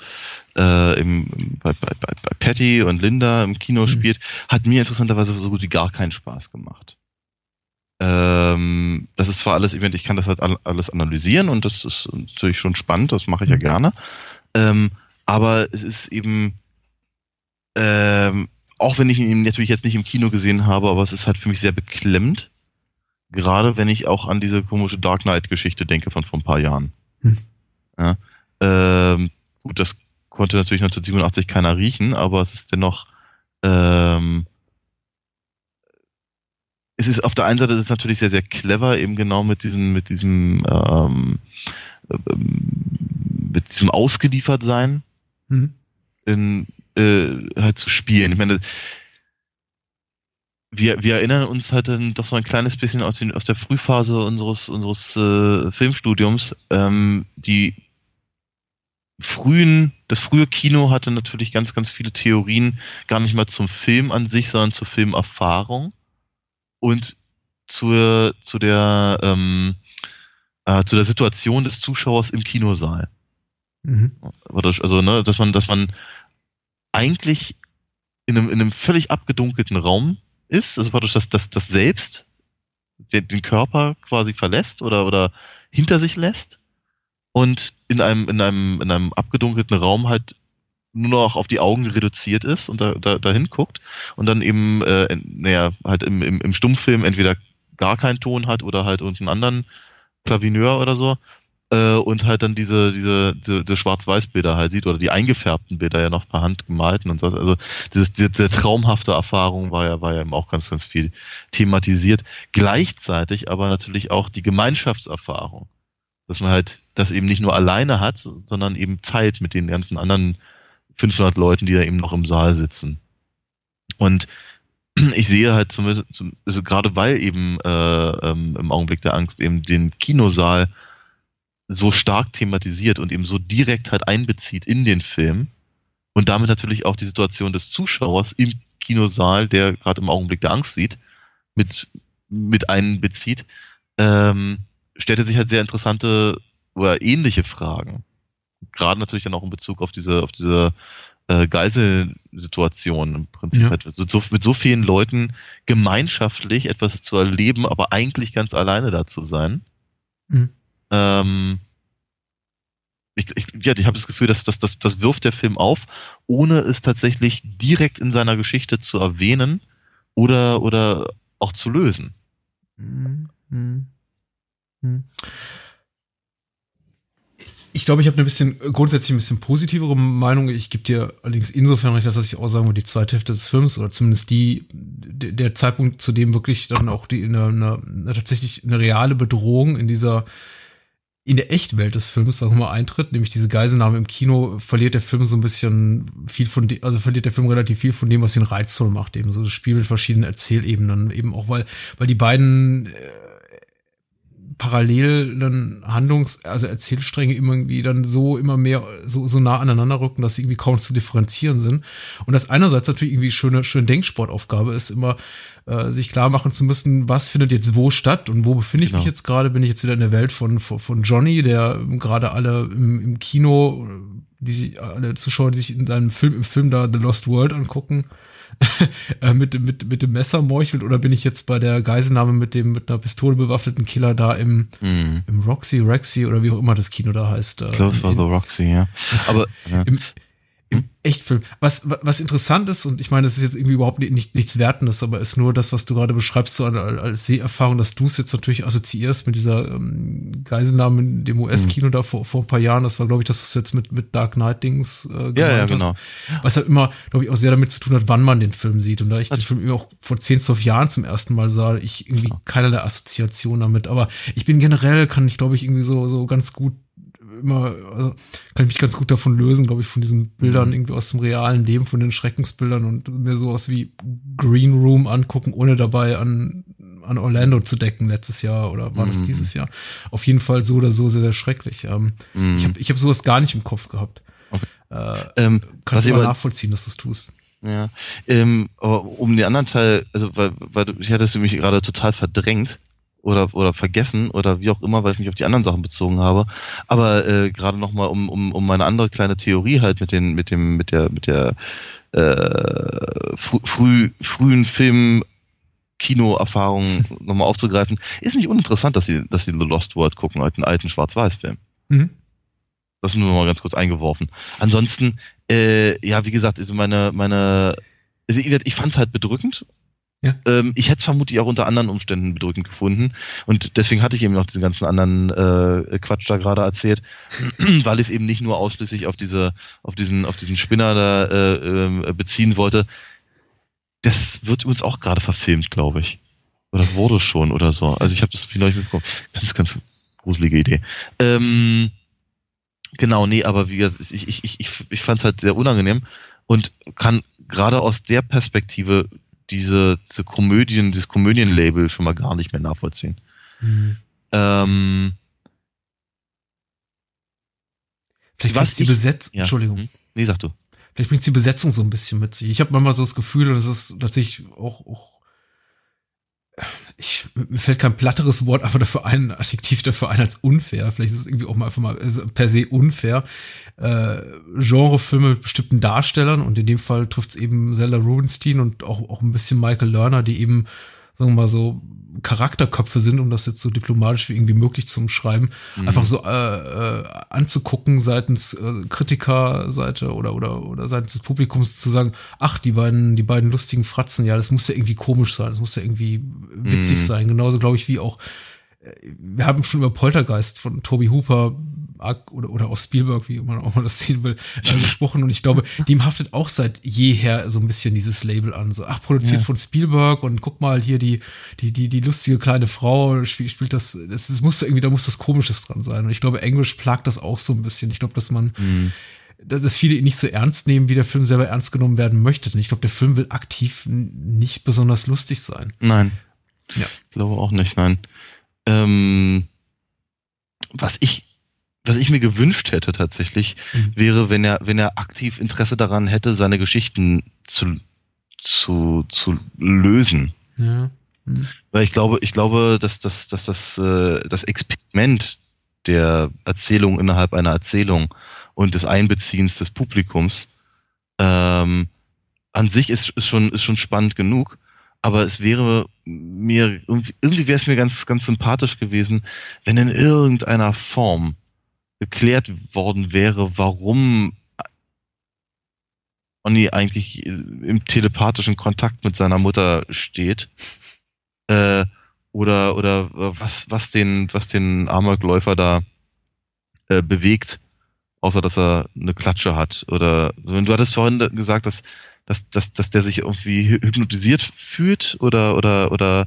äh, im, bei, bei, bei, bei Patty und Linda im Kino mhm. spielt, hat mir interessanterweise so gut wie gar keinen Spaß gemacht. Ähm, das ist zwar alles, ich kann das halt alles analysieren und das ist natürlich schon spannend, das mache ich ja mhm. gerne. Ähm, aber es ist eben, ähm, auch wenn ich ihn natürlich jetzt nicht im Kino gesehen habe, aber es ist halt für mich sehr beklemmt Gerade wenn ich auch an diese komische Dark Knight-Geschichte denke von vor ein paar Jahren. Hm. Ja, ähm, gut, das konnte natürlich 1987 keiner riechen, aber es ist dennoch ähm, es ist auf der einen Seite ist es natürlich sehr, sehr clever, eben genau mit diesem, mit diesem, ähm, ähm mit diesem Ausgeliefertsein mhm. in, äh, halt zu spielen. Ich meine, wir, wir erinnern uns halt dann doch so ein kleines bisschen aus, den, aus der Frühphase unseres, unseres äh, Filmstudiums. Ähm, die frühen, das frühe Kino hatte natürlich ganz, ganz viele Theorien, gar nicht mal zum Film an sich, sondern zur Filmerfahrung und zur, zu der, ähm, äh, zu der Situation des Zuschauers im Kinosaal. Mhm. Also, ne, dass man, dass man eigentlich in einem, in einem völlig abgedunkelten Raum ist, also praktisch das, das, das Selbst den, den Körper quasi verlässt oder, oder hinter sich lässt und in einem, in einem, in einem abgedunkelten Raum halt nur noch auf die Augen reduziert ist und da, da dahin guckt und dann eben, äh, naja, halt im, im, im Stummfilm entweder gar keinen Ton hat oder halt irgendeinen anderen Klavineur oder so äh, und halt dann diese, diese, diese, diese Schwarz-Weiß-Bilder halt sieht oder die eingefärbten Bilder ja noch per Hand gemalten und so. Also dieses, diese, diese traumhafte Erfahrung war ja, war ja eben auch ganz, ganz viel thematisiert. Gleichzeitig aber natürlich auch die Gemeinschaftserfahrung. Dass man halt das eben nicht nur alleine hat, sondern eben Zeit mit den ganzen anderen 500 Leuten, die da eben noch im Saal sitzen. Und ich sehe halt zumindest, also gerade weil eben äh, ähm, im Augenblick der Angst eben den Kinosaal so stark thematisiert und eben so direkt halt einbezieht in den Film und damit natürlich auch die Situation des Zuschauers im Kinosaal, der gerade im Augenblick der Angst sieht, mit, mit einbezieht, ähm, stellte sich halt sehr interessante oder ähnliche Fragen. Gerade natürlich dann auch in Bezug auf diese, auf diese äh, Geiselsituation im Prinzip. Ja. Halt, so, so, mit so vielen Leuten gemeinschaftlich etwas zu erleben, aber eigentlich ganz alleine da zu sein. Mhm. Ähm, ich, ich, ja, ich habe das Gefühl, dass das, das, das wirft der Film auf, ohne es tatsächlich direkt in seiner Geschichte zu erwähnen oder, oder auch zu lösen. Mhm. Mhm. ich glaube, ich habe eine bisschen, grundsätzlich ein bisschen positivere Meinung. Ich gebe dir allerdings insofern recht, dass ich auch sagen würde, die zweite Hälfte des Films oder zumindest die, der Zeitpunkt, zu dem wirklich dann auch die, eine, eine tatsächlich eine reale Bedrohung in dieser, in der Echtwelt des Films, sagen wir mal, eintritt, nämlich diese Geiselnahme im Kino, verliert der Film so ein bisschen viel von dem, also verliert der Film relativ viel von dem, was ihn reizvoll macht, eben so das Spiel mit verschiedenen Erzählebenen, eben auch, weil, weil die beiden, äh, parallelen Handlungs-, also Erzählstränge irgendwie dann so immer mehr so, so nah aneinander rücken, dass sie irgendwie kaum zu differenzieren sind. Und das einerseits natürlich irgendwie schöne, schöne Denksportaufgabe ist, immer äh, sich klar machen zu müssen, was findet jetzt wo statt und wo befinde ich genau. mich jetzt gerade? Bin ich jetzt wieder in der Welt von, von, von Johnny, der gerade alle im, im Kino, die sich, alle Zuschauer, die sich in seinem Film, im Film da The Lost World angucken, Äh, mit, mit, mit dem Messer meuchelt oder bin ich jetzt bei der Geiselnahme mit dem mit einer Pistole bewaffneten Killer da im, mm. im Roxy, Rexy oder wie auch immer das Kino da heißt. Äh, Close for the Roxy, ja. Aber ja. Im, im Echtfilm. Was, was interessant ist, und ich meine, das ist jetzt irgendwie überhaupt nicht, nichts Wertendes, aber ist nur das, was du gerade beschreibst, so als Seherfahrung, dass du es jetzt natürlich assoziierst mit dieser ähm, Geiselnahme in dem US-Kino mhm. da vor, vor ein paar Jahren. Das war, glaube ich, das, was du jetzt mit, mit Dark Knight-Dings äh, ja, ja, genau. Hast. Was halt immer, glaube ich, auch sehr damit zu tun hat, wann man den Film sieht. Und da ich den Film auch vor 10, 12 Jahren zum ersten Mal sah, ich irgendwie genau. keinerlei Assoziation damit. Aber ich bin generell, kann ich, glaube ich, irgendwie so, so ganz gut immer, also kann ich mich ganz gut davon lösen, glaube ich, von diesen Bildern mhm. irgendwie aus dem realen Leben, von den Schreckensbildern und mir sowas wie Green Room angucken, ohne dabei an, an Orlando zu decken letztes Jahr oder war das mhm. dieses Jahr. Auf jeden Fall so oder so sehr, sehr schrecklich. Ähm, mhm. Ich habe ich hab sowas gar nicht im Kopf gehabt. Okay. Äh, ähm, kannst du aber nachvollziehen, dass du es tust. Ja, ähm, aber um den anderen Teil, also weil, weil du, ich hattest du mich gerade total verdrängt oder, oder vergessen oder wie auch immer, weil ich mich auf die anderen Sachen bezogen habe. Aber äh, gerade nochmal um, um, um meine andere kleine Theorie halt mit den, mit dem, mit der, mit der äh, früh, frühen Film Kinoerfahrung nochmal aufzugreifen, ist nicht uninteressant, dass sie, dass sie The Lost World gucken, halt einen alten Schwarz-Weiß-Film. Mhm. Das nur mal ganz kurz eingeworfen. Ansonsten, äh, ja, wie gesagt, also meine, meine, also ich, ich fand es halt bedrückend ja. Ähm, ich hätte es vermutlich auch unter anderen Umständen bedrückend gefunden. Und deswegen hatte ich eben noch diesen ganzen anderen äh, Quatsch da gerade erzählt, weil ich es eben nicht nur ausschließlich auf diese, auf diesen, auf diesen Spinner da äh, äh, beziehen wollte. Das wird uns auch gerade verfilmt, glaube ich. Oder wurde schon oder so. Also ich habe das vielleicht mitbekommen. Ganz, ganz gruselige Idee. Ähm, genau, nee, aber wie ich, ich, ich, ich fand es halt sehr unangenehm und kann gerade aus der Perspektive diese, diese Komödien, dieses Komödienlabel schon mal gar nicht mehr nachvollziehen. Mhm. Ähm, Vielleicht was die Besetzung, ja. Entschuldigung. Hm? Nee, sag du. Vielleicht bringt die Besetzung so ein bisschen mit sich. Ich habe manchmal so das Gefühl, und das ist tatsächlich auch, auch ich, mir fällt kein platteres Wort einfach dafür ein, Adjektiv dafür ein als unfair. Vielleicht ist es irgendwie auch mal einfach mal per se unfair. Äh, Genrefilme mit bestimmten Darstellern und in dem Fall trifft es eben Zelda Rubinstein und auch, auch ein bisschen Michael Lerner, die eben sagen wir mal so, Charakterköpfe sind, um das jetzt so diplomatisch wie irgendwie möglich zu umschreiben, mhm. einfach so äh, äh, anzugucken seitens äh, Kritikerseite oder oder oder seitens des Publikums zu sagen, ach die beiden die beiden lustigen Fratzen, ja, das muss ja irgendwie komisch sein, das muss ja irgendwie witzig mhm. sein, genauso glaube ich wie auch wir haben schon über Poltergeist von Toby Hooper oder, oder auch Spielberg, wie man auch mal das sehen will, äh, gesprochen. Und ich glaube, dem haftet auch seit jeher so ein bisschen dieses Label an. So, ach, produziert ja. von Spielberg und guck mal hier die, die, die, die lustige kleine Frau spielt, spielt das, das, das muss irgendwie, da muss das Komisches dran sein. Und ich glaube, Englisch plagt das auch so ein bisschen. Ich glaube, dass man, mhm. dass viele ihn nicht so ernst nehmen, wie der Film selber ernst genommen werden möchte. Und ich glaube, der Film will aktiv nicht besonders lustig sein. Nein. Ja. Ich glaube auch nicht, nein. Ähm, was ich was ich mir gewünscht hätte tatsächlich, mhm. wäre, wenn er, wenn er aktiv Interesse daran hätte, seine Geschichten zu, zu, zu lösen. Ja. Mhm. Weil ich glaube, ich glaube, dass, dass, dass das, äh, das Experiment der Erzählung innerhalb einer Erzählung und des Einbeziehens des Publikums ähm, an sich ist, ist schon ist schon spannend genug aber es wäre mir, irgendwie, irgendwie wäre es mir ganz, ganz sympathisch gewesen, wenn in irgendeiner Form geklärt worden wäre, warum Onni eigentlich im telepathischen Kontakt mit seiner Mutter steht. Äh, oder, oder was, was den, was den Amokläufer da äh, bewegt, außer dass er eine Klatsche hat. Oder du hattest vorhin gesagt, dass, dass, dass, dass der sich irgendwie hypnotisiert fühlt oder oder oder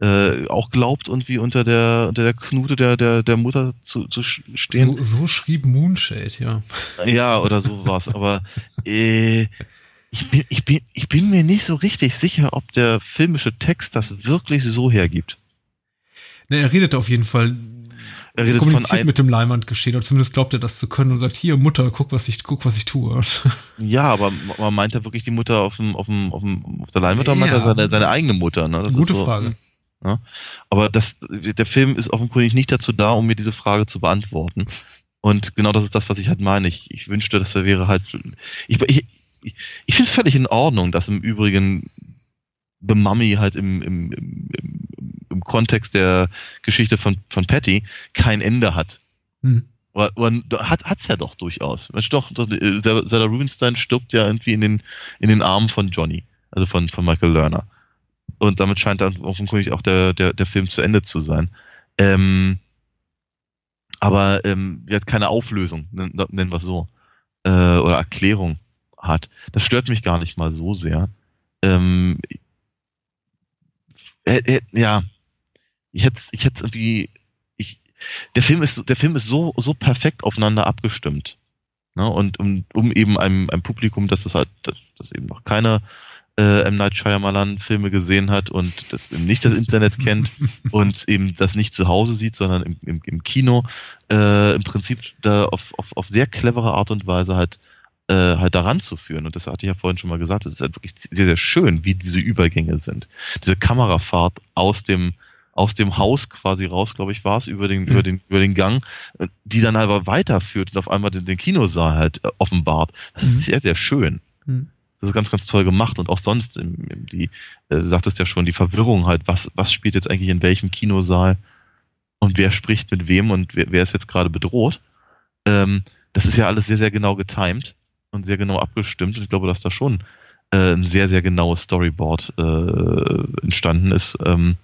äh, auch glaubt, irgendwie unter der unter der Knute der der der Mutter zu, zu stehen. So, so schrieb Moonshade, ja. Ja, oder so war's. Aber äh, ich bin, ich, bin, ich bin mir nicht so richtig sicher, ob der filmische Text das wirklich so hergibt. Ne, er redet auf jeden Fall. Er redet kommuniziert mit dem Leimand geschehen, oder zumindest glaubt er das zu können und sagt, hier, Mutter, guck, was ich, guck, was ich tue. Ja, aber man meint er wirklich die Mutter auf, dem, auf, dem, auf, dem, auf der Leinwand oder meint er seine, seine eigene Mutter? Ne? Das Gute so, Frage. Ja. Aber das, der Film ist offenkundig nicht dazu da, um mir diese Frage zu beantworten. Und genau das ist das, was ich halt meine. Ich, ich wünschte, dass er wäre halt. Ich, ich, ich, finde es völlig in Ordnung, dass im Übrigen The Mummy halt im, im, im, im, Kontext der Geschichte von, von Patty kein Ende hat. Hm. Oder, oder hat hat's ja doch durchaus. Mensch, doch, Zella Rubinstein stirbt ja irgendwie in den, in den Armen von Johnny, also von, von Michael Lerner. Und damit scheint dann offenkundig auch der, der, der Film zu Ende zu sein. Ähm, aber ähm, hat keine Auflösung, nennen wir es so. Äh, oder Erklärung hat. Das stört mich gar nicht mal so sehr. Ähm, äh, äh, ja, ich hätte ich hätte irgendwie ich der Film ist der Film ist so so perfekt aufeinander abgestimmt. Ne? Und um, um eben einem, einem Publikum, das es halt das, das eben noch keine äh, M. Night Shyamalan Filme gesehen hat und das eben nicht das Internet kennt und eben das nicht zu Hause sieht, sondern im, im, im Kino äh, im Prinzip da auf, auf, auf sehr clevere Art und Weise halt äh, halt daran zu führen. Und das hatte ich ja vorhin schon mal gesagt, es ist halt wirklich sehr, sehr schön, wie diese Übergänge sind. Diese Kamerafahrt aus dem, aus dem Haus quasi raus, glaube ich, war es, über den, mhm. über den, über den Gang, die dann aber weiterführt und auf einmal den, den Kinosaal halt äh, offenbart. Das ist mhm. sehr, sehr schön. Mhm. Das ist ganz, ganz toll gemacht und auch sonst, im, die, äh, du sagtest ja schon, die Verwirrung halt, was, was spielt jetzt eigentlich in welchem Kinosaal und wer spricht mit wem und wer, wer ist jetzt gerade bedroht. Ähm, das ist ja alles sehr, sehr genau getimed und sehr genau abgestimmt. Und ich glaube, dass da schon äh, ein sehr, sehr genaues Storyboard äh, entstanden ist. Ähm,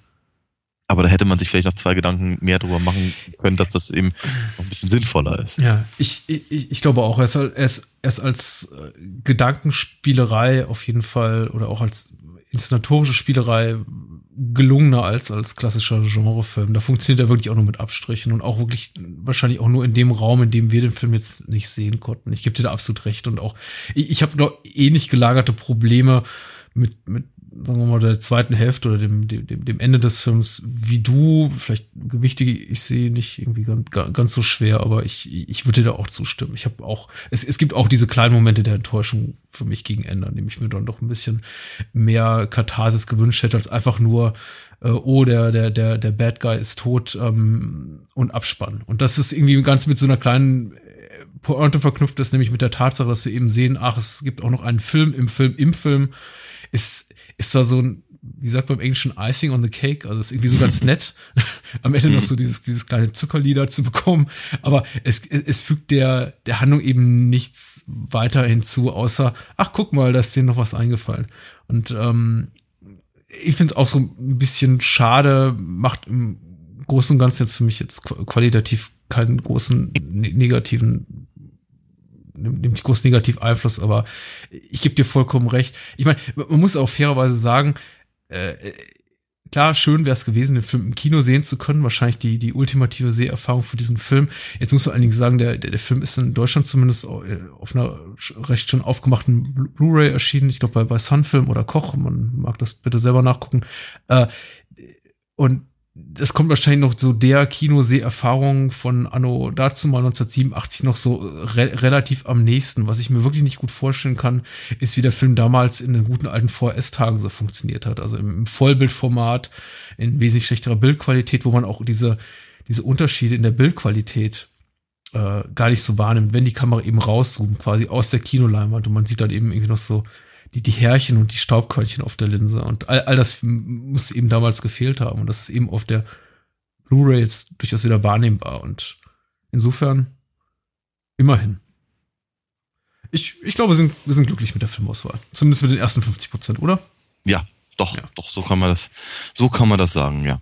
aber da hätte man sich vielleicht noch zwei Gedanken mehr drüber machen können, dass das eben noch ein bisschen sinnvoller ist. Ja, ich, ich, ich glaube auch, ist, er ist als äh, Gedankenspielerei auf jeden Fall oder auch als inszenatorische Spielerei gelungener als als klassischer Genrefilm. Da funktioniert er wirklich auch nur mit Abstrichen und auch wirklich wahrscheinlich auch nur in dem Raum, in dem wir den Film jetzt nicht sehen konnten. Ich gebe dir da absolut recht und auch ich, ich habe noch ähnlich gelagerte Probleme mit mit sagen wir mal, der zweiten Hälfte oder dem, dem, dem Ende des Films, wie du, vielleicht gewichtige, ich sehe nicht irgendwie ganz, ganz so schwer, aber ich, ich würde dir da auch zustimmen. Ich habe auch, es, es gibt auch diese kleinen Momente der Enttäuschung für mich gegen Ende, an dem ich mir dann doch ein bisschen mehr Katharsis gewünscht hätte, als einfach nur, äh, oh, der, der, der, der Bad Guy ist tot ähm, und Abspann. Und das ist irgendwie ganz mit so einer kleinen äh, Pointe verknüpft ist, nämlich mit der Tatsache, dass wir eben sehen, ach, es gibt auch noch einen Film im Film im Film. Ist, ist zwar so ein, wie sagt man im Englischen, Icing on the Cake, also ist irgendwie so ganz nett, am Ende noch so dieses, dieses kleine Zuckerlieder zu bekommen, aber es, es fügt der, der Handlung eben nichts weiter hinzu, außer, ach, guck mal, da ist dir noch was eingefallen. Und ähm, ich finde es auch so ein bisschen schade, macht im Großen und Ganzen jetzt für mich jetzt qualitativ keinen großen ne-, negativen nimmt groß negativ Einfluss, aber ich gebe dir vollkommen recht. Ich meine, man muss auch fairerweise sagen, äh, klar, schön wäre es gewesen, den Film im Kino sehen zu können. Wahrscheinlich die, die ultimative Seherfahrung für diesen Film. Jetzt muss man allerdings sagen, der, der, der Film ist in Deutschland zumindest äh, auf einer recht schon aufgemachten Blu-ray erschienen. Ich glaube, bei, bei Sunfilm oder Koch. Man mag das bitte selber nachgucken. Äh, und das kommt wahrscheinlich noch so der Kinoseherfahrung von Anno dazu mal 1987 noch so re relativ am nächsten. Was ich mir wirklich nicht gut vorstellen kann, ist, wie der Film damals in den guten alten VHS-Tagen so funktioniert hat. Also im, im Vollbildformat, in wesentlich schlechterer Bildqualität, wo man auch diese, diese Unterschiede in der Bildqualität äh, gar nicht so wahrnimmt, wenn die Kamera eben rauszoomt, quasi aus der Kinoleinwand und man sieht dann eben irgendwie noch so die, die Härchen und die Staubkörnchen auf der Linse. Und all, all das muss eben damals gefehlt haben. Und das ist eben auf der Blu-ray jetzt durchaus wieder wahrnehmbar. Und insofern immerhin. Ich, ich glaube, wir sind, wir sind glücklich mit der Filmauswahl. Zumindest mit den ersten 50 Prozent, oder? Ja, doch, ja. doch, so kann man das, so kann man das sagen, ja.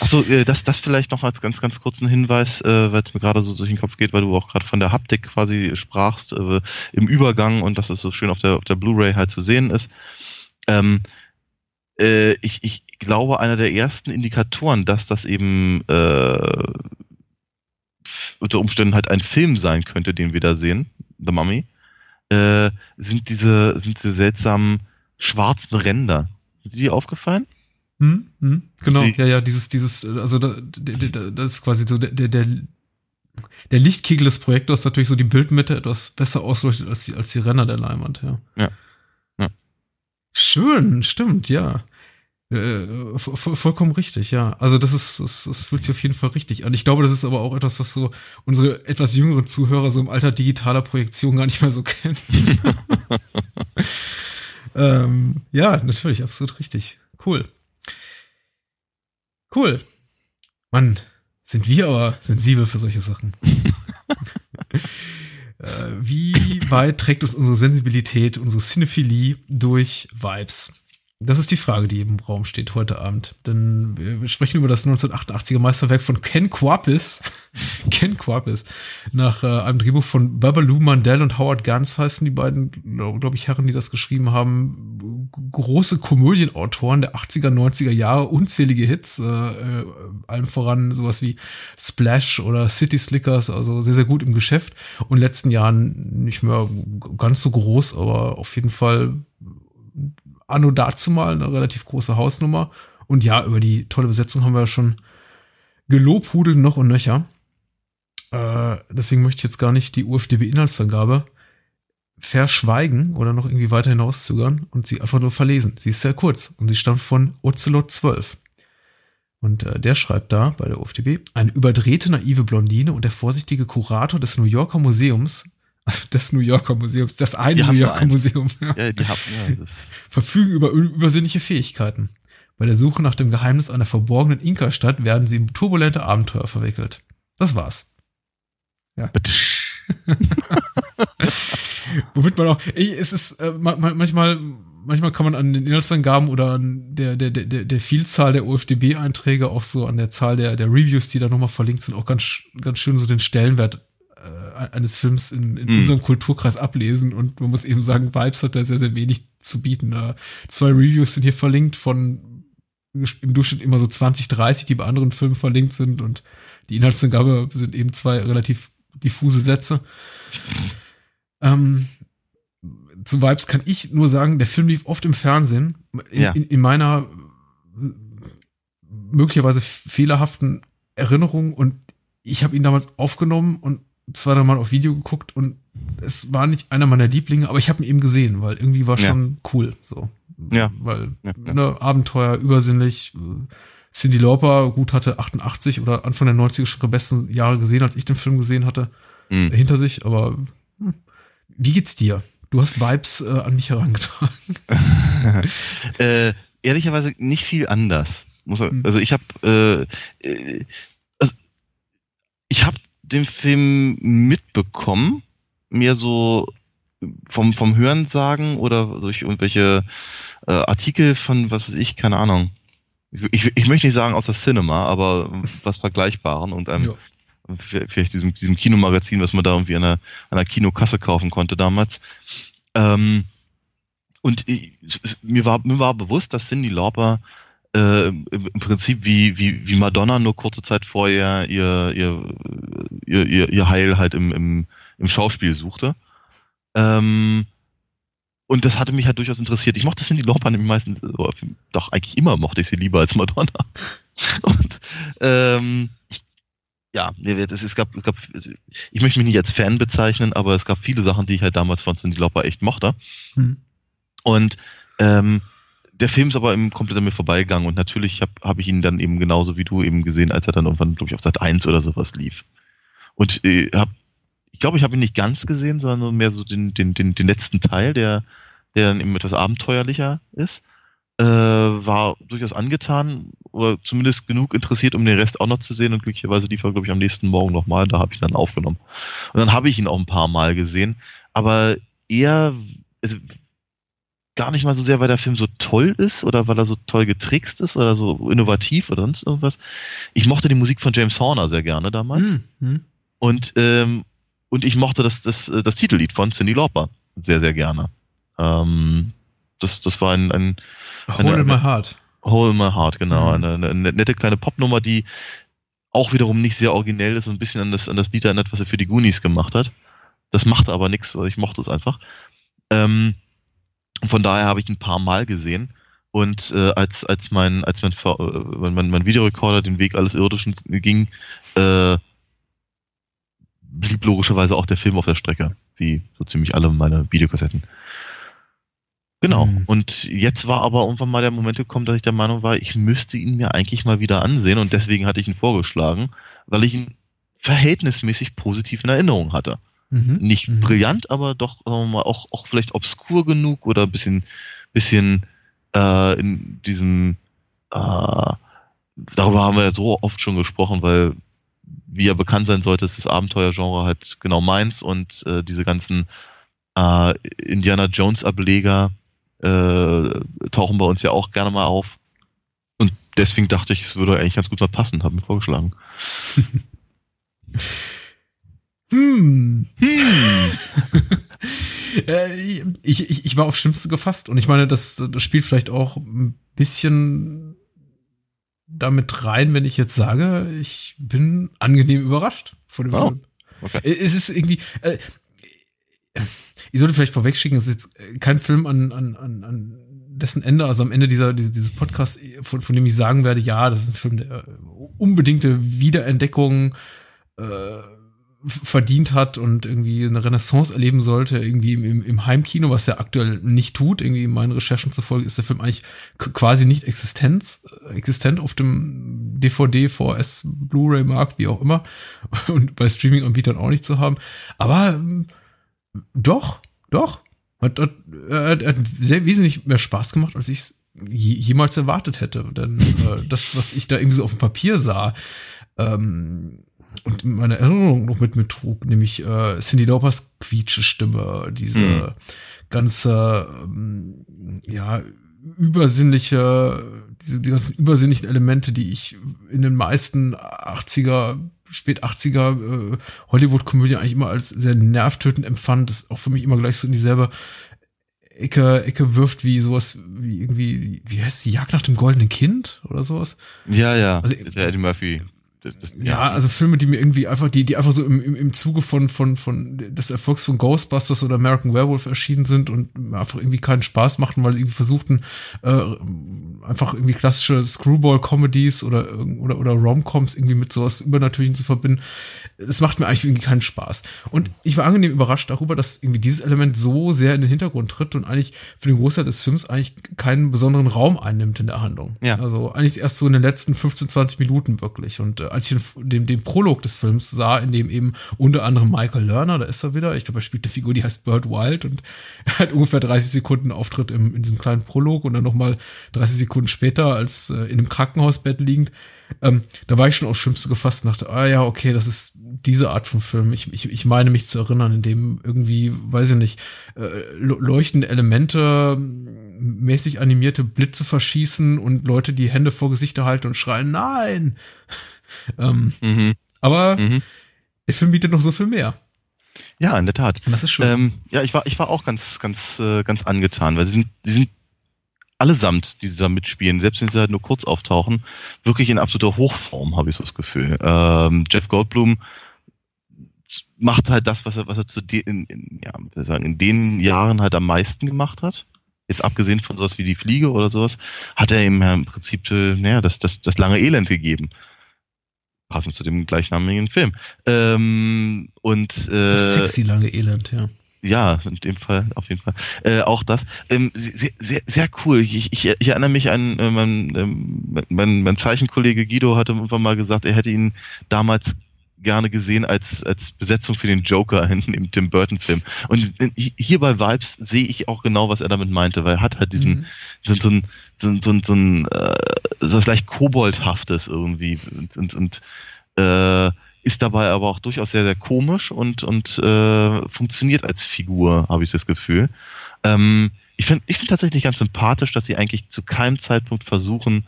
Achso, äh, das, das vielleicht noch als ganz, ganz kurzen Hinweis, äh, weil es mir gerade so durch den Kopf geht, weil du auch gerade von der Haptik quasi sprachst äh, im Übergang und dass es so schön auf der, auf der Blu-ray halt zu sehen ist. Ähm, äh, ich, ich glaube, einer der ersten Indikatoren, dass das eben äh, unter Umständen halt ein Film sein könnte, den wir da sehen, The Mummy, äh, sind diese, sind diese seltsamen schwarzen Ränder. Die aufgefallen? Hm, hm, genau, Sie, ja, ja, dieses, dieses, also da, da, das ist quasi so der, der, der Lichtkegel des Projektors natürlich so die Bildmitte etwas besser ausleuchtet als die, als die Ränder der Leinwand, ja. Ja. ja. Schön, stimmt, ja. Äh, vollkommen richtig, ja. Also das ist, das, das fühlt sich auf jeden Fall richtig an. Ich glaube, das ist aber auch etwas, was so unsere etwas jüngeren Zuhörer so im Alter digitaler Projektion gar nicht mehr so kennen. ähm, ja, natürlich, absolut richtig. Cool. Cool. Mann, sind wir aber sensibel für solche Sachen. äh, wie weit trägt uns unsere Sensibilität, unsere Cinephilie durch Vibes? Das ist die Frage, die im Raum steht heute Abend. Denn wir sprechen über das 1988er Meisterwerk von Ken Quapis. Ken Quapis. Nach äh, einem Drehbuch von Babaloo Mandel und Howard Gans heißen die beiden, glaube glaub ich, Herren, die das geschrieben haben. Große Komödienautoren der 80er, 90er Jahre, unzählige Hits, äh, äh, allem voran sowas wie Splash oder City Slickers, also sehr, sehr gut im Geschäft. Und in den letzten Jahren nicht mehr ganz so groß, aber auf jeden Fall anno dazu mal eine relativ große Hausnummer. Und ja, über die tolle Besetzung haben wir ja schon gelobhudelt noch und nöcher. Äh, deswegen möchte ich jetzt gar nicht die UFDB-Inhaltsangabe verschweigen oder noch irgendwie weiter hinauszögern und sie einfach nur verlesen. Sie ist sehr kurz und sie stammt von Ocelot 12. Und äh, der schreibt da bei der UFDB, eine überdrehte naive Blondine und der vorsichtige Kurator des New Yorker Museums also des New Yorker Museums, das eine New Yorker ein, Museum, ja, ja die haben, ja, verfügen über übersinnliche Fähigkeiten. Bei der Suche nach dem Geheimnis einer verborgenen Inka-Stadt werden sie in turbulente Abenteuer verwickelt. Das war's. Ja. Womit man auch, ey, es ist äh, manchmal, manchmal kann man an den Inhaltsangaben oder an der, der, der, der Vielzahl der OFDB-Einträge auch so an der Zahl der, der Reviews, die da nochmal verlinkt sind, auch ganz, ganz schön so den Stellenwert äh, eines Films in, in mm. unserem Kulturkreis ablesen und man muss eben sagen, Vibes hat da sehr, sehr wenig zu bieten. Äh, zwei Reviews sind hier verlinkt von im Durchschnitt immer so 20, 30, die bei anderen Filmen verlinkt sind und die Inhaltsangabe sind eben zwei relativ diffuse Sätze. Ähm, zu Vibes kann ich nur sagen, der Film lief oft im Fernsehen. In, ja. in, in meiner möglicherweise fehlerhaften Erinnerung und ich habe ihn damals aufgenommen und zwei, drei Mal auf Video geguckt und es war nicht einer meiner Lieblinge, aber ich habe ihn eben gesehen, weil irgendwie war schon ja. cool. So. Ja. Weil, ja, ja. Ne, Abenteuer, übersinnlich. Cindy Lauper, gut, hatte 88 oder Anfang der 90er schon die besten Jahre gesehen, als ich den Film gesehen hatte, mhm. hinter sich, aber hm. wie geht's dir? Du hast Vibes äh, an mich herangetragen. äh, ehrlicherweise nicht viel anders. Muss, mhm. also ich habe äh, äh, also ich habe den Film mitbekommen, mir so vom, vom Hören sagen oder durch irgendwelche äh, Artikel von, was weiß ich, keine Ahnung. Ich, ich, möchte nicht sagen aus der Cinema, aber was Vergleichbaren und einem, ja. vielleicht diesem, diesem Kinomagazin, was man da irgendwie an einer, an einer Kinokasse kaufen konnte damals. Ähm, und ich, mir, war, mir war bewusst, dass Cindy Lauper äh, im Prinzip wie, wie, wie Madonna nur kurze Zeit vorher ihr, ihr, ihr, ihr, ihr Heil halt im, im, im Schauspiel suchte. Ähm, und das hatte mich halt durchaus interessiert. Ich mochte Cindy Lauper nämlich meistens, doch eigentlich immer mochte ich sie lieber als Madonna. Und ähm, ich, ja, es, es, gab, es gab, ich möchte mich nicht als Fan bezeichnen, aber es gab viele Sachen, die ich halt damals von Cindy Lauper echt mochte. Mhm. Und ähm, der Film ist aber eben komplett an mir vorbeigegangen und natürlich habe hab ich ihn dann eben genauso wie du eben gesehen, als er dann irgendwann, glaube ich, auf Sat 1 oder sowas lief. Und äh, hab, ich glaube, ich habe ihn nicht ganz gesehen, sondern mehr so den, den, den, den letzten Teil, der, der dann eben etwas abenteuerlicher ist. Äh, war durchaus angetan oder zumindest genug interessiert, um den Rest auch noch zu sehen und glücklicherweise lief er, glaube ich, am nächsten Morgen nochmal, da habe ich dann aufgenommen. Und dann habe ich ihn auch ein paar Mal gesehen, aber eher, also gar nicht mal so sehr, weil der Film so toll ist oder weil er so toll getrickst ist oder so innovativ oder sonst irgendwas. Ich mochte die Musik von James Horner sehr gerne damals. Mhm. Und, ähm, und ich mochte das, das, das Titellied von Cindy Lauper sehr, sehr gerne. Ähm, das, das war ein, ein Hole in my heart. Hole in my heart, genau. Mhm. Eine, eine, nette kleine Popnummer, die auch wiederum nicht sehr originell ist und ein bisschen an das, an das Lied erinnert, was er für die Goonies gemacht hat. Das machte aber nichts, ich mochte es einfach. Ähm, von daher habe ich ein paar Mal gesehen. Und äh, als, als mein, als mein, äh, mein, mein Videorekorder den Weg alles Irdischen ging, äh, blieb logischerweise auch der Film auf der Strecke, wie so ziemlich alle meine Videokassetten. Genau. Mhm. Und jetzt war aber irgendwann mal der Moment gekommen, dass ich der Meinung war, ich müsste ihn mir eigentlich mal wieder ansehen und deswegen hatte ich ihn vorgeschlagen, weil ich ihn verhältnismäßig positiv in Erinnerung hatte. Mhm. Nicht mhm. brillant, aber doch mal, auch, auch vielleicht obskur genug oder ein bisschen, bisschen äh, in diesem äh, darüber haben wir ja so oft schon gesprochen, weil wie ja bekannt sein sollte, ist das Abenteuergenre halt genau meins und äh, diese ganzen äh, Indiana Jones Ableger äh, tauchen bei uns ja auch gerne mal auf. Und deswegen dachte ich, es würde eigentlich ganz gut mal passen, habe mir vorgeschlagen. hm. Hm. äh, ich, ich, ich war auf Schlimmste gefasst und ich meine, das, das spielt vielleicht auch ein bisschen damit rein, wenn ich jetzt sage, ich bin angenehm überrascht von dem oh, Film. Okay. Es ist irgendwie, äh, ich sollte vielleicht vorwegschicken, es ist jetzt kein Film an, an, an, an dessen Ende, also am Ende dieser, dieses, dieses Podcasts, von, von dem ich sagen werde, ja, das ist ein Film, der unbedingte Wiederentdeckung äh, verdient hat und irgendwie eine Renaissance erleben sollte, irgendwie im, im, im Heimkino, was er aktuell nicht tut. Irgendwie in meinen Recherchen zufolge ist der Film eigentlich quasi nicht Existenz, existent auf dem DVD, VS, Blu-ray-Markt, wie auch immer. Und bei Streaming-Anbietern auch nicht zu haben. Aber ähm, doch, doch. Hat, hat, hat, hat sehr wesentlich mehr Spaß gemacht, als ich es jemals erwartet hätte. Denn äh, das, was ich da irgendwie so auf dem Papier sah, ähm, und in meiner Erinnerung noch mit mir trug, nämlich äh, Cindy Laupers quietsche Stimme, diese mhm. ganze, ähm, ja, übersinnliche, diese die ganzen übersinnlichen Elemente, die ich in den meisten 80er spät 80er äh, Hollywood-Komödie eigentlich immer als sehr nervtötend empfand, das auch für mich immer gleich so in dieselbe Ecke, Ecke wirft wie sowas wie irgendwie, wie heißt die Jagd nach dem goldenen Kind oder sowas? Ja, ja. Also, der Eddie Murphy ja, also Filme, die mir irgendwie einfach, die, die einfach so im, im, im Zuge von, von, von des Erfolgs von Ghostbusters oder American Werewolf erschienen sind und einfach irgendwie keinen Spaß machten, weil sie irgendwie versuchten, äh, einfach irgendwie klassische Screwball-Comedies oder, oder, oder Romcoms irgendwie mit sowas Übernatürlichen zu verbinden. Das macht mir eigentlich irgendwie keinen Spaß. Und ich war angenehm überrascht darüber, dass irgendwie dieses Element so sehr in den Hintergrund tritt und eigentlich für den Großteil des Films eigentlich keinen besonderen Raum einnimmt in der Handlung. Ja. Also eigentlich erst so in den letzten 15, 20 Minuten wirklich. Und äh, als ich den, den Prolog des Films sah, in dem eben unter anderem Michael Lerner, da ist er wieder, ich glaube, er spielt eine Figur, die heißt Bird Wild und er hat ungefähr 30 Sekunden Auftritt im, in diesem kleinen Prolog und dann nochmal 30 Sekunden später als äh, in einem Krankenhausbett liegend. Ähm, da war ich schon aufs Schlimmste gefasst und dachte, ah ja, okay, das ist diese Art von Film. Ich, ich, ich meine mich zu erinnern, in dem irgendwie, weiß ich nicht, äh, leuchtende Elemente mäßig animierte Blitze verschießen und Leute die Hände vor Gesichter halten und schreien, nein! Ähm, mhm. Aber mhm. der Film bietet noch so viel mehr. Ja, in der Tat. Und das ist schön. Ähm, ja, ich war, ich war auch ganz, ganz, äh, ganz angetan, weil sie sind, sie sind allesamt, die da mitspielen, selbst wenn sie halt nur kurz auftauchen, wirklich in absoluter Hochform, habe ich so das Gefühl. Ähm, Jeff Goldblum macht halt das, was er, was er zu de, in, in, ja, wir sagen, in den Jahren halt am meisten gemacht hat. Jetzt abgesehen von sowas wie die Fliege oder sowas, hat er ihm ja im Prinzip, äh, naja, das, das, das lange Elend gegeben passend zu dem gleichnamigen Film. Ähm, und äh, das sexy lange Elend, ja. Ja, in dem Fall, auf jeden Fall. Äh, auch das. Ähm, sehr, sehr, sehr cool. Ich, ich, ich erinnere mich an äh, mein, ähm, mein, mein Zeichenkollege Guido hatte irgendwann mal gesagt, er hätte ihn damals gerne gesehen als, als Besetzung für den Joker in, im Tim Burton-Film. Und hier bei Vibes sehe ich auch genau, was er damit meinte, weil er hat halt diesen, mhm. so, so, ein, so, so, so ein, äh, so was leicht Koboldhaftes irgendwie und, und, und äh, ist dabei aber auch durchaus sehr, sehr komisch und, und äh, funktioniert als Figur, habe ich das Gefühl. Ähm, ich finde ich find tatsächlich ganz sympathisch, dass sie eigentlich zu keinem Zeitpunkt versuchen,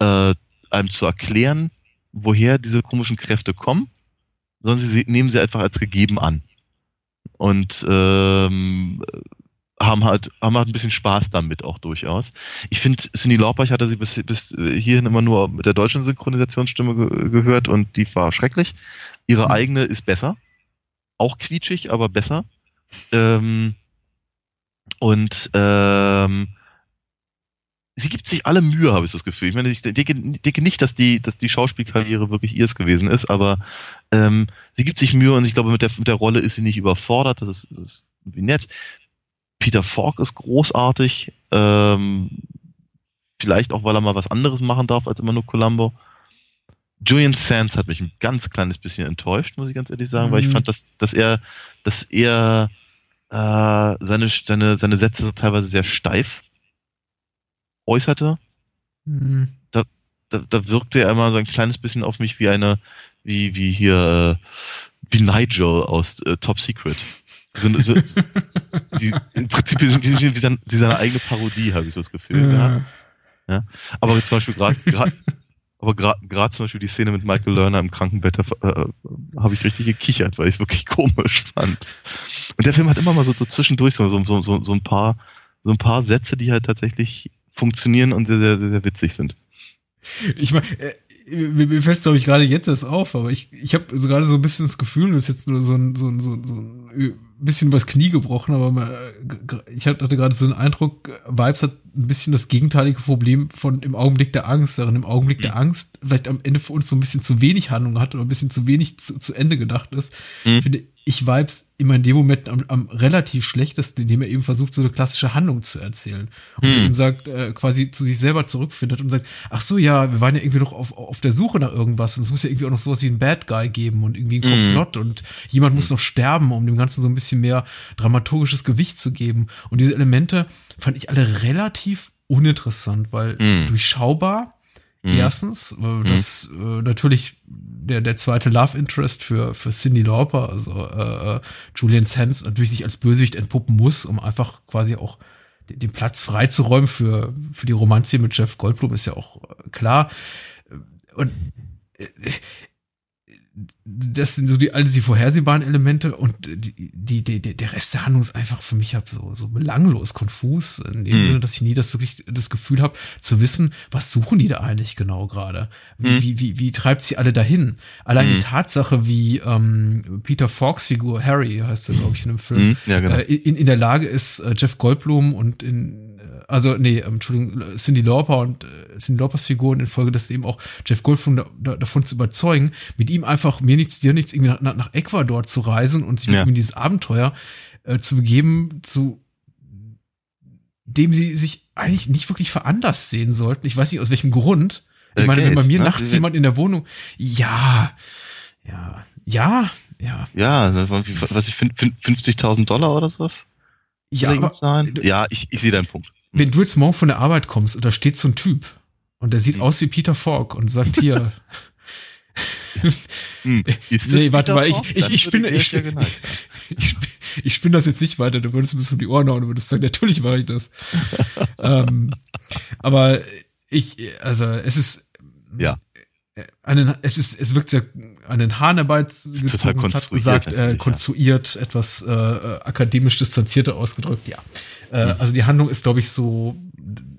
äh, einem zu erklären, woher diese komischen Kräfte kommen, sondern sie nehmen sie einfach als gegeben an. Und ähm, haben halt, haben halt ein bisschen Spaß damit auch durchaus. Ich finde, Cindy Lauper, ich hatte sie bis, bis hierhin immer nur mit der deutschen Synchronisationsstimme ge gehört und die war schrecklich. Ihre mhm. eigene ist besser. Auch quietschig, aber besser. Ähm, und ähm, sie gibt sich alle Mühe, habe ich das Gefühl. Ich meine, ich denke, denke, nicht, dass die, dass die Schauspielkarriere wirklich ihrs gewesen ist, aber ähm, sie gibt sich Mühe und ich glaube, mit der, mit der Rolle ist sie nicht überfordert. Das ist, das ist irgendwie nett. Peter Falk ist großartig. Ähm, vielleicht auch, weil er mal was anderes machen darf als immer nur Columbo. Julian Sands hat mich ein ganz kleines bisschen enttäuscht, muss ich ganz ehrlich sagen, mhm. weil ich mhm. fand, dass, dass er, dass er äh, seine, seine, seine Sätze teilweise sehr steif äußerte. Mhm. Da, da, da wirkte er immer so ein kleines bisschen auf mich wie eine, wie, wie hier, äh, wie Nigel aus äh, Top Secret. So, so, die, Im Prinzip wie, wie, wie, seine, wie seine eigene Parodie, habe ich so das Gefühl. Ja. Ja. ja. Aber zum Beispiel gerade aber gerade zum Beispiel die Szene mit Michael Lerner im Krankenbett, äh, habe ich richtig gekichert, weil ich es wirklich komisch fand. Und der Film hat immer mal so, so zwischendurch so, so, so, so, ein paar, so ein paar Sätze, die halt tatsächlich funktionieren und sehr, sehr, sehr, sehr witzig sind. Ich meine, äh, mir fällt es, glaube ich, gerade jetzt erst auf, aber ich, ich habe so gerade so ein bisschen das Gefühl, das ist jetzt nur so ein, so ein, so ein, so ein bisschen übers Knie gebrochen, aber man, ich hatte gerade so einen Eindruck, Vibes hat ein bisschen das gegenteilige Problem von im Augenblick der Angst, während im Augenblick mhm. der Angst vielleicht am Ende für uns so ein bisschen zu wenig Handlung hat oder ein bisschen zu wenig zu, zu Ende gedacht ist. Mhm. Finde ich Vibes immer in dem Moment am, am relativ schlechtesten, indem er eben versucht, so eine klassische Handlung zu erzählen. Und hm. eben sagt, äh, quasi zu sich selber zurückfindet und sagt, ach so, ja, wir waren ja irgendwie noch auf, auf der Suche nach irgendwas und es muss ja irgendwie auch noch sowas wie ein Bad Guy geben und irgendwie ein hm. Komplott und jemand muss noch sterben, um dem Ganzen so ein bisschen mehr dramaturgisches Gewicht zu geben. Und diese Elemente fand ich alle relativ uninteressant, weil hm. durchschaubar, Mhm. Erstens, äh, das äh, natürlich der, der zweite Love Interest für, für Cindy Lauper, also äh, äh, Julian Sands, natürlich sich als Bösewicht entpuppen muss, um einfach quasi auch den, Platz freizuräumen für, für die Romanze mit Jeff Goldblum, ist ja auch äh, klar. Und äh, das sind so die all die vorhersehbaren Elemente und die, die, die, der Rest der Handlung ist einfach für mich halt so, so belanglos, konfus, in dem hm. Sinne, dass ich nie das wirklich das Gefühl habe, zu wissen, was suchen die da eigentlich genau gerade? Wie, hm. wie, wie, wie treibt sie alle dahin? Allein hm. die Tatsache, wie ähm, Peter Falks Figur, Harry heißt er, glaube ich, in dem Film, hm. ja, genau. äh, in, in der Lage ist, äh, Jeff Goldblum und in also nee, ähm, Entschuldigung, Cindy Lauper und äh, Cindy Laupers Figuren in Folge des eben auch Jeff Goldblum da, da, davon zu überzeugen, mit ihm einfach mir nichts, dir nichts, irgendwie nach, nach Ecuador zu reisen und sich ja. mit ihm in dieses Abenteuer äh, zu begeben, zu dem sie sich eigentlich nicht wirklich veranlasst sehen sollten. Ich weiß nicht aus welchem Grund. Ich okay, meine, wenn bei mir ne? nachts jemand in der Wohnung, ja, ja, ja, ja. Ja, was ich 50.000 Dollar oder sowas? Ja, aber, ja, ich, ich sehe deinen Punkt wenn du jetzt morgen von der Arbeit kommst und da steht so ein Typ und der sieht mhm. aus wie Peter Falk und sagt hier, hm. nee, warte mal, ich, ich, ich, spinne, ich, ich, ich spinne das jetzt nicht weiter, du würdest bisschen um die Ohren hauen und würdest sagen, natürlich mache ich das. ähm, aber ich, also es ist, ja. Einen, es ist, es wirkt sehr an den Haaren herbeigezogen, hat gesagt, äh, konstruiert, ja. etwas äh, akademisch distanzierter ausgedrückt, ja. Äh, mhm. Also die Handlung ist, glaube ich, so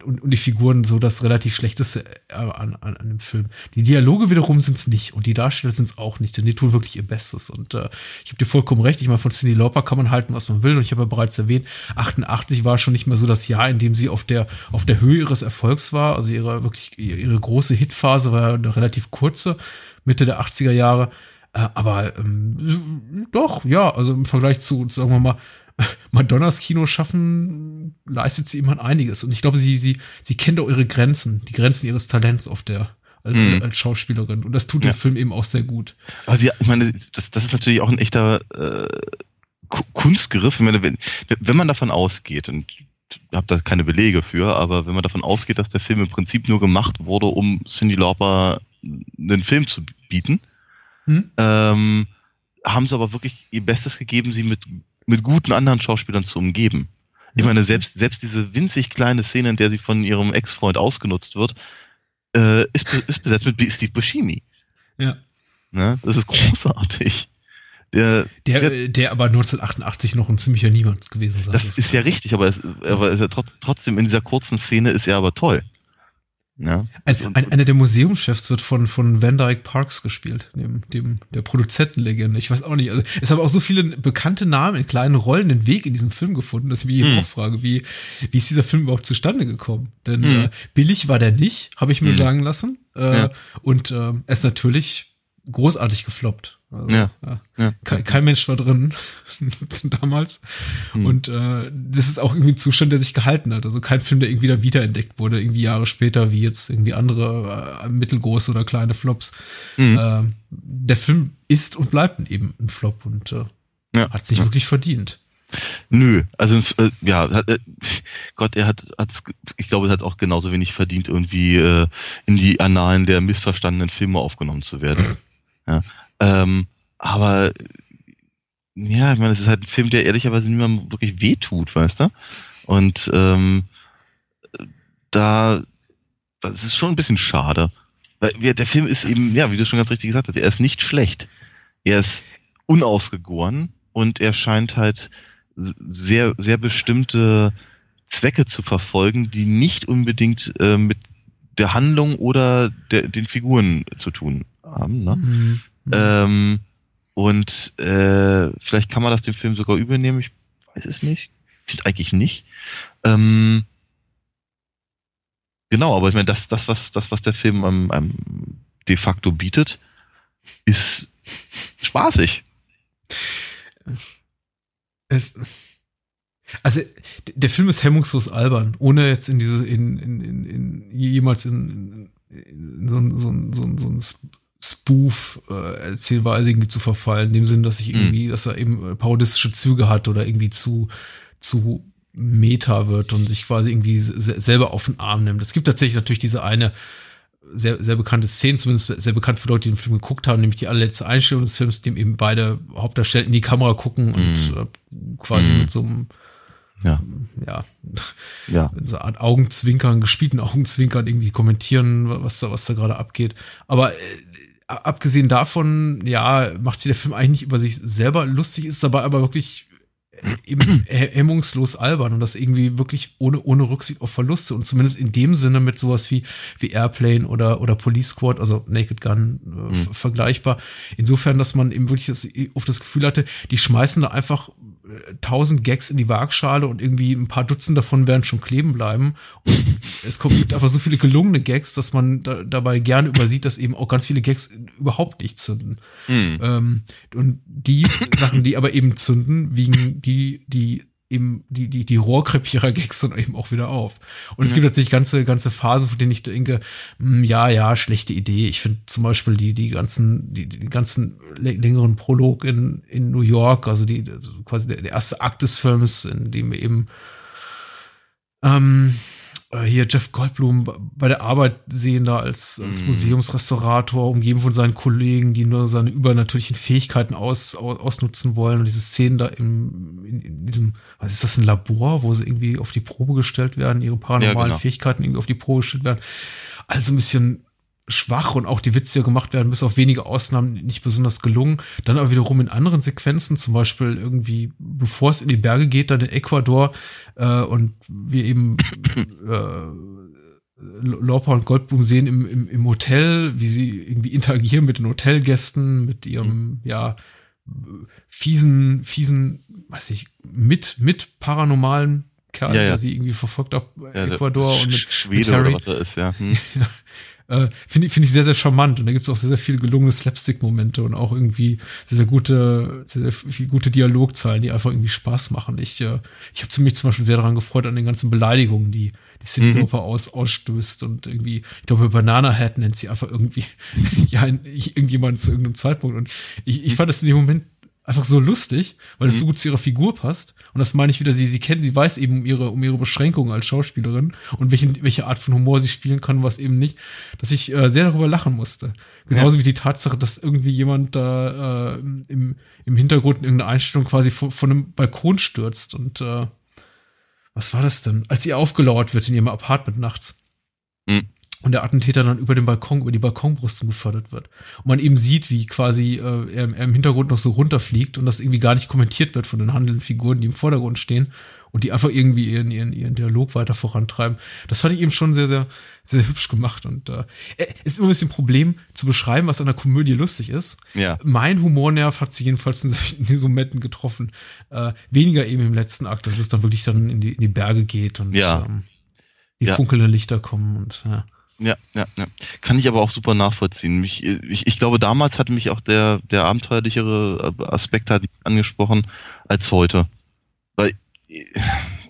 und, und die Figuren so das relativ Schlechteste äh, an, an, an dem Film. Die Dialoge wiederum sind es nicht und die Darsteller sind es auch nicht, denn die tun wirklich ihr Bestes. Und äh, ich habe dir vollkommen recht, ich meine, von Cindy Lauper kann man halten, was man will. Und ich habe ja bereits erwähnt, 88 war schon nicht mehr so das Jahr, in dem sie auf der, auf der Höhe ihres Erfolgs war. Also ihre wirklich, ihre große Hitphase war eine relativ kurze, Mitte der 80er Jahre. Äh, aber ähm, doch, ja, also im Vergleich zu, sagen wir mal, Madonnas Kino schaffen, leistet sie immer einiges. Und ich glaube, sie, sie, sie kennt auch ihre Grenzen, die Grenzen ihres Talents auf der, als, mhm. als Schauspielerin. Und das tut ja. der Film eben auch sehr gut. Also ja, ich meine, das, das ist natürlich auch ein echter äh, Kunstgriff. Ich meine, wenn, wenn man davon ausgeht, und ich habe da keine Belege für, aber wenn man davon ausgeht, dass der Film im Prinzip nur gemacht wurde, um Cindy Lauper einen Film zu bieten, hm? ähm, haben sie aber wirklich ihr Bestes gegeben, sie mit mit guten anderen Schauspielern zu umgeben. Ich meine, selbst, selbst diese winzig kleine Szene, in der sie von ihrem Ex-Freund ausgenutzt wird, äh, ist, ist besetzt mit Steve Buscemi. Ja. Ne? Das ist großartig. Der, der, der, der, aber 1988 noch ein ziemlicher Niemand gewesen sein. Das ist ja richtig, aber, es, aber ist ja trotz, trotzdem in dieser kurzen Szene ist er aber toll. Ja. Ein, ein, einer der Museumschefs wird von, von Van Dyke Parks gespielt, dem, dem der Produzentenlegende. Ich weiß auch nicht. Also, es haben auch so viele bekannte Namen in kleinen Rollen den Weg in diesen Film gefunden, dass ich mich hm. auch frage, wie, wie ist dieser Film überhaupt zustande gekommen? Denn hm. äh, billig war der nicht, habe ich mir hm. sagen lassen. Äh, ja. Und äh, er ist natürlich großartig gefloppt. Also, ja, ja. ja. Kein, kein, Mensch war drin damals. Hm. Und äh, das ist auch irgendwie ein Zustand, der sich gehalten hat. Also kein Film, der irgendwie dann wiederentdeckt wurde, irgendwie Jahre später, wie jetzt irgendwie andere äh, mittelgroße oder kleine Flops. Hm. Äh, der Film ist und bleibt eben ein Flop und äh, ja. hat sich wirklich verdient. Nö, also äh, ja, hat, äh, Gott, er hat, hat's, ich glaube, es hat auch genauso wenig verdient, irgendwie äh, in die Annalen der missverstandenen Filme aufgenommen zu werden. Ja, ähm, aber ja, ich meine, es ist halt ein Film, der ehrlicherweise niemandem wirklich wehtut, weißt du? Und ähm, da, das ist schon ein bisschen schade. Weil der Film ist eben, ja, wie du schon ganz richtig gesagt hast, er ist nicht schlecht. Er ist unausgegoren und er scheint halt sehr, sehr bestimmte Zwecke zu verfolgen, die nicht unbedingt äh, mit der Handlung oder der, den Figuren zu tun haben. Ne? Mhm. Ähm, und äh, vielleicht kann man das dem Film sogar übernehmen, ich weiß es nicht. Ich finde eigentlich nicht. Ähm, genau, aber ich meine, das, das, was, das, was der Film einem, einem de facto bietet, ist spaßig. Es, also der Film ist hemmungslos albern, ohne jetzt in diese in, in, in, in jemals in, in so, so, so, so ein Spoof-Erzählweise äh, irgendwie zu verfallen, in dem Sinn, dass ich mhm. irgendwie, mhm. dass er eben äh, parodistische Züge hat oder irgendwie zu, zu Meta wird und sich quasi irgendwie selber auf den Arm nimmt. Es gibt tatsächlich natürlich diese eine sehr, sehr bekannte Szene, zumindest sehr bekannt für Leute, die den Film geguckt haben, nämlich die allerletzte Einstellung des Films, dem eben beide Hauptdarsteller in die Kamera gucken und äh, quasi mhm. mit so einem ja, ja, ja. so Art Augenzwinkern, gespielten Augenzwinkern irgendwie kommentieren, was da, was da gerade abgeht. Aber abgesehen davon, ja, macht sich der Film eigentlich nicht über sich selber lustig, ist dabei aber wirklich eben hemmungslos albern und das irgendwie wirklich ohne, ohne Rücksicht auf Verluste und zumindest in dem Sinne mit sowas wie, wie Airplane oder, oder Police Squad, also Naked Gun, äh, mhm. vergleichbar. Insofern, dass man eben wirklich das, oft das Gefühl hatte, die schmeißen da einfach tausend Gags in die Waagschale und irgendwie ein paar Dutzend davon werden schon kleben bleiben. Und es gibt einfach so viele gelungene Gags, dass man da, dabei gerne übersieht, dass eben auch ganz viele Gags überhaupt nicht zünden. Mhm. Ähm, und die Sachen, die aber eben zünden, wiegen die, die eben die, die, die Rohrkrepierer-Gags dann eben auch wieder auf. Und es gibt tatsächlich ganze, ganze Phase, von denen ich denke, mh, hm, ja, ja, schlechte Idee. Ich finde zum Beispiel die, die ganzen, die, die ganzen längeren Prolog in, in New York, also die, also quasi der, der erste Akt des Films, in dem wir eben, ähm, äh, hier Jeff Goldblum bei der Arbeit sehen da als, als mhm. Museumsrestaurator, umgeben von seinen Kollegen, die nur seine übernatürlichen Fähigkeiten aus, aus, ausnutzen wollen. Und diese Szenen da im, in, in diesem, was ist das, ein Labor, wo sie irgendwie auf die Probe gestellt werden, ihre paranormalen ja, genau. Fähigkeiten irgendwie auf die Probe gestellt werden. Also ein bisschen schwach und auch die Witze, die gemacht werden, bis auf wenige Ausnahmen nicht besonders gelungen. Dann aber wiederum in anderen Sequenzen, zum Beispiel irgendwie, bevor es in die Berge geht, dann in Ecuador äh, und wir eben äh, Lorpa und Goldblum sehen im, im, im Hotel, wie sie irgendwie interagieren mit den Hotelgästen, mit ihrem, mhm. ja, fiesen, fiesen, weiß ich, mit, mit paranormalen Kerl, ja, ja. der sie irgendwie verfolgt auf ja, Ecuador und mit Schwede mit oder was er ist, ja. Hm. Äh, Finde find ich sehr, sehr charmant. Und da gibt es auch sehr, sehr viele gelungene Slapstick-Momente und auch irgendwie sehr, sehr gute, sehr, sehr viele gute Dialogzeilen, die einfach irgendwie Spaß machen. Ich, äh, ich habe mich zum Beispiel sehr daran gefreut an den ganzen Beleidigungen, die die Cindy mhm. aus, ausstößt und irgendwie, ich glaube, Banana Head nennt sie einfach irgendwie, ja, irgendjemand zu irgendeinem Zeitpunkt. Und ich, ich fand das in dem Moment einfach so lustig, weil es mhm. so gut zu ihrer Figur passt. Und das meine ich wieder, sie, sie kennt, sie weiß eben um ihre, um ihre Beschränkungen als Schauspielerin und welche, welche Art von Humor sie spielen kann, was eben nicht, dass ich äh, sehr darüber lachen musste. Genauso ja. wie die Tatsache, dass irgendwie jemand da äh, im, im Hintergrund in irgendeiner Einstellung quasi von, von einem Balkon stürzt und äh, was war das denn? Als sie aufgelauert wird in ihrem Apartment nachts. Mhm. Und der Attentäter dann über den Balkon, über die Balkonbrüstung gefördert wird. Und man eben sieht, wie quasi äh, er, er im Hintergrund noch so runterfliegt und das irgendwie gar nicht kommentiert wird von den handelnden Figuren, die im Vordergrund stehen und die einfach irgendwie ihren, ihren, ihren Dialog weiter vorantreiben. Das fand ich eben schon sehr, sehr, sehr hübsch gemacht. Und äh, ist immer ein bisschen ein Problem zu beschreiben, was an der Komödie lustig ist. Ja. Mein Humornerv hat sich jedenfalls in, solchen, in diesen Momenten getroffen. Äh, weniger eben im letzten Akt, als es dann wirklich dann in die, in die Berge geht und ja. ähm, die Ja. funkelnden Lichter kommen und ja. Ja, ja, ja. Kann ich aber auch super nachvollziehen. Mich, ich, ich glaube, damals hatte mich auch der, der abenteuerlichere Aspekt halt angesprochen als heute. Weil, äh,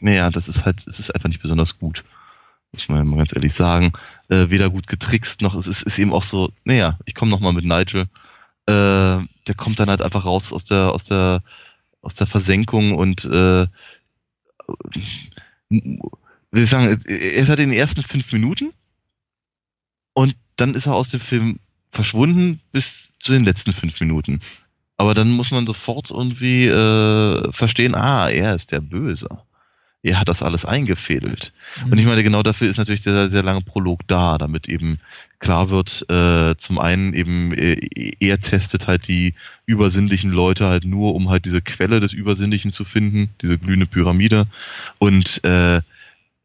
naja, das ist halt, es ist einfach nicht besonders gut. Muss man mal ganz ehrlich sagen. Äh, weder gut getrickst, noch es ist, ist eben auch so, naja, ich komme nochmal mit Nigel. Äh, der kommt dann halt einfach raus aus der, aus der, aus der Versenkung und äh, will ich sagen, er ist halt in den ersten fünf Minuten und dann ist er aus dem Film verschwunden bis zu den letzten fünf Minuten. Aber dann muss man sofort irgendwie äh, verstehen, ah, er ist der Böse. Er hat das alles eingefädelt. Und ich meine, genau dafür ist natürlich der sehr lange Prolog da, damit eben klar wird, äh, zum einen eben, äh, er testet halt die übersinnlichen Leute halt nur, um halt diese Quelle des Übersinnlichen zu finden, diese glühende Pyramide. Und äh,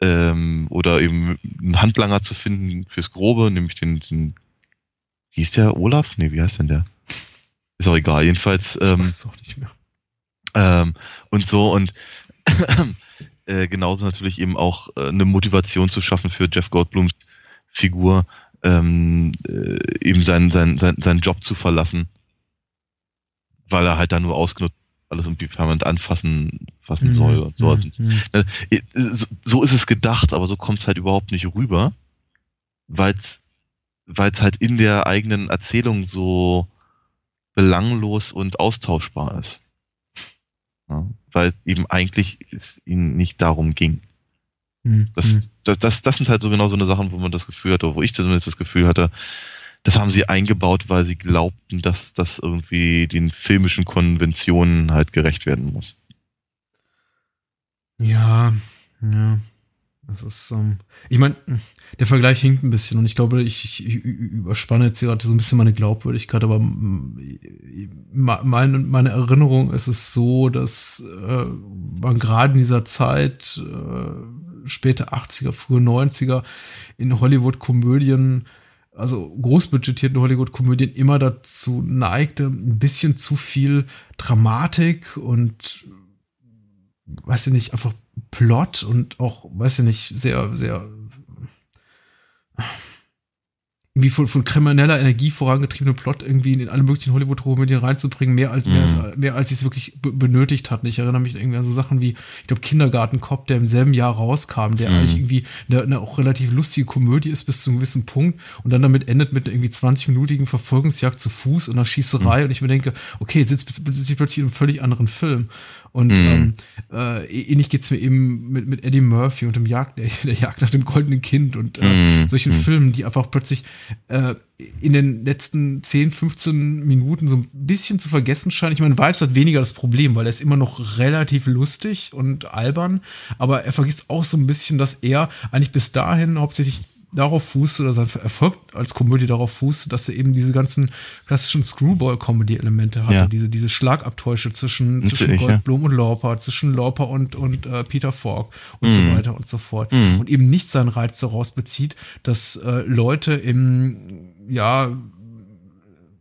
ähm, oder eben einen Handlanger zu finden fürs Grobe, nämlich den, den wie hieß der, Olaf? Nee, wie heißt denn der? Ist auch egal, jedenfalls. Ich Ähm, weiß es auch nicht mehr. ähm, und so und äh, genauso natürlich eben auch äh, eine Motivation zu schaffen für Jeff Goldblums Figur, ähm, äh, eben seinen, seinen, seinen, seinen Job zu verlassen, weil er halt da nur ausgenutzt alles irgendwie permanent anfassen fassen soll und so. Mhm, mhm. Äh, so- So ist es gedacht, aber so kommt es halt überhaupt nicht rüber, weil es halt in der eigenen Erzählung so belanglos und austauschbar ist. Ja, weil eben eigentlich es ihnen nicht darum ging. Mhm, Das, das, das, das sind halt so genau so eine Sachen, wo man das Gefühl hatte, wo ich zumindest das Gefühl hatte, das haben sie eingebaut, weil sie glaubten, dass das irgendwie den filmischen Konventionen halt gerecht werden muss. Ja, ja. Das ist, ähm, ich meine, der Vergleich hinkt ein bisschen und ich glaube, ich, ich, ich überspanne jetzt gerade so ein bisschen meine Glaubwürdigkeit, aber mm, meine, meine Erinnerung ist es so, dass äh, man gerade in dieser Zeit, äh, späte 80er, frühe 90er, in Hollywood-Komödien, also großbudgetierten Hollywood-Komödien immer dazu neigte, ein bisschen zu viel Dramatik und weiß ich nicht, einfach Plot und auch, weiß ich nicht, sehr, sehr irgendwie von, von krimineller Energie vorangetriebenen Plot irgendwie in alle möglichen Hollywood-Komödien reinzubringen, mehr als, mehr, als, mehr als sie es wirklich be- benötigt hatten. Ich erinnere mich irgendwie an so Sachen wie, ich glaube, Kindergarten-Cop, der im selben Jahr rauskam, der Mhm. eigentlich irgendwie eine, eine auch relativ lustige Komödie ist bis zu einem gewissen Punkt und dann damit endet mit einer irgendwie 20-minütigen Verfolgungsjagd zu Fuß und einer Schießerei und ich mir denke, okay, jetzt sitzt sitzt ich plötzlich in einem völlig anderen Film. Und Mhm. ähm, äh, ähnlich geht's mir eben mit, mit Eddie Murphy und dem Jagd, der, der Jagd nach dem goldenen Kind und äh, Mhm. solchen Mhm. Filmen, die einfach plötzlich äh, in den letzten 10, 15 Minuten so ein bisschen zu vergessen scheinen. Ich meine, Vibes hat weniger das Problem, weil er ist immer noch relativ lustig und albern, aber er vergisst auch so ein bisschen, dass er eigentlich bis dahin hauptsächlich darauf fußt oder sein Erfolg als Komödie darauf fußt, dass er eben diese ganzen klassischen Screwball-Comedy-Elemente hatte, Ja. diese, diese Schlagabtäusche zwischen, Natürlich, zwischen ja. Goldblum und Lauper, zwischen Lauper und, und äh, Peter Falk und Mhm. so weiter und so fort. Mhm. Und eben nicht seinen Reiz daraus bezieht, dass äh, Leute im, ja,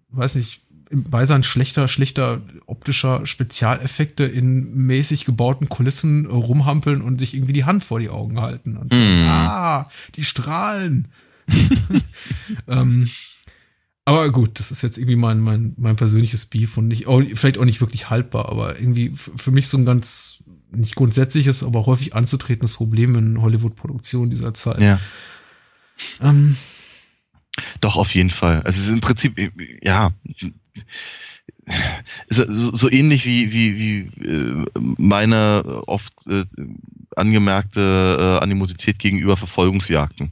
weiß nicht, im Beisein schlechter, schlechter optischer Spezialeffekte in mäßig gebauten Kulissen rumhampeln und sich irgendwie die Hand vor die Augen halten und sagen, Mm. ah, die strahlen. ähm, aber gut, das ist jetzt irgendwie mein, mein, mein persönliches Beef und nicht, auch, vielleicht auch nicht wirklich haltbar, aber irgendwie für mich so ein ganz, nicht grundsätzliches, aber häufig anzutretendes Problem in Hollywood-Produktionen dieser Zeit. Ja. Ähm, Doch, auf jeden Fall. Also es ist im Prinzip, ja, so, so ähnlich wie, wie, wie äh, meine oft äh, angemerkte äh, Animosität gegenüber Verfolgungsjagden.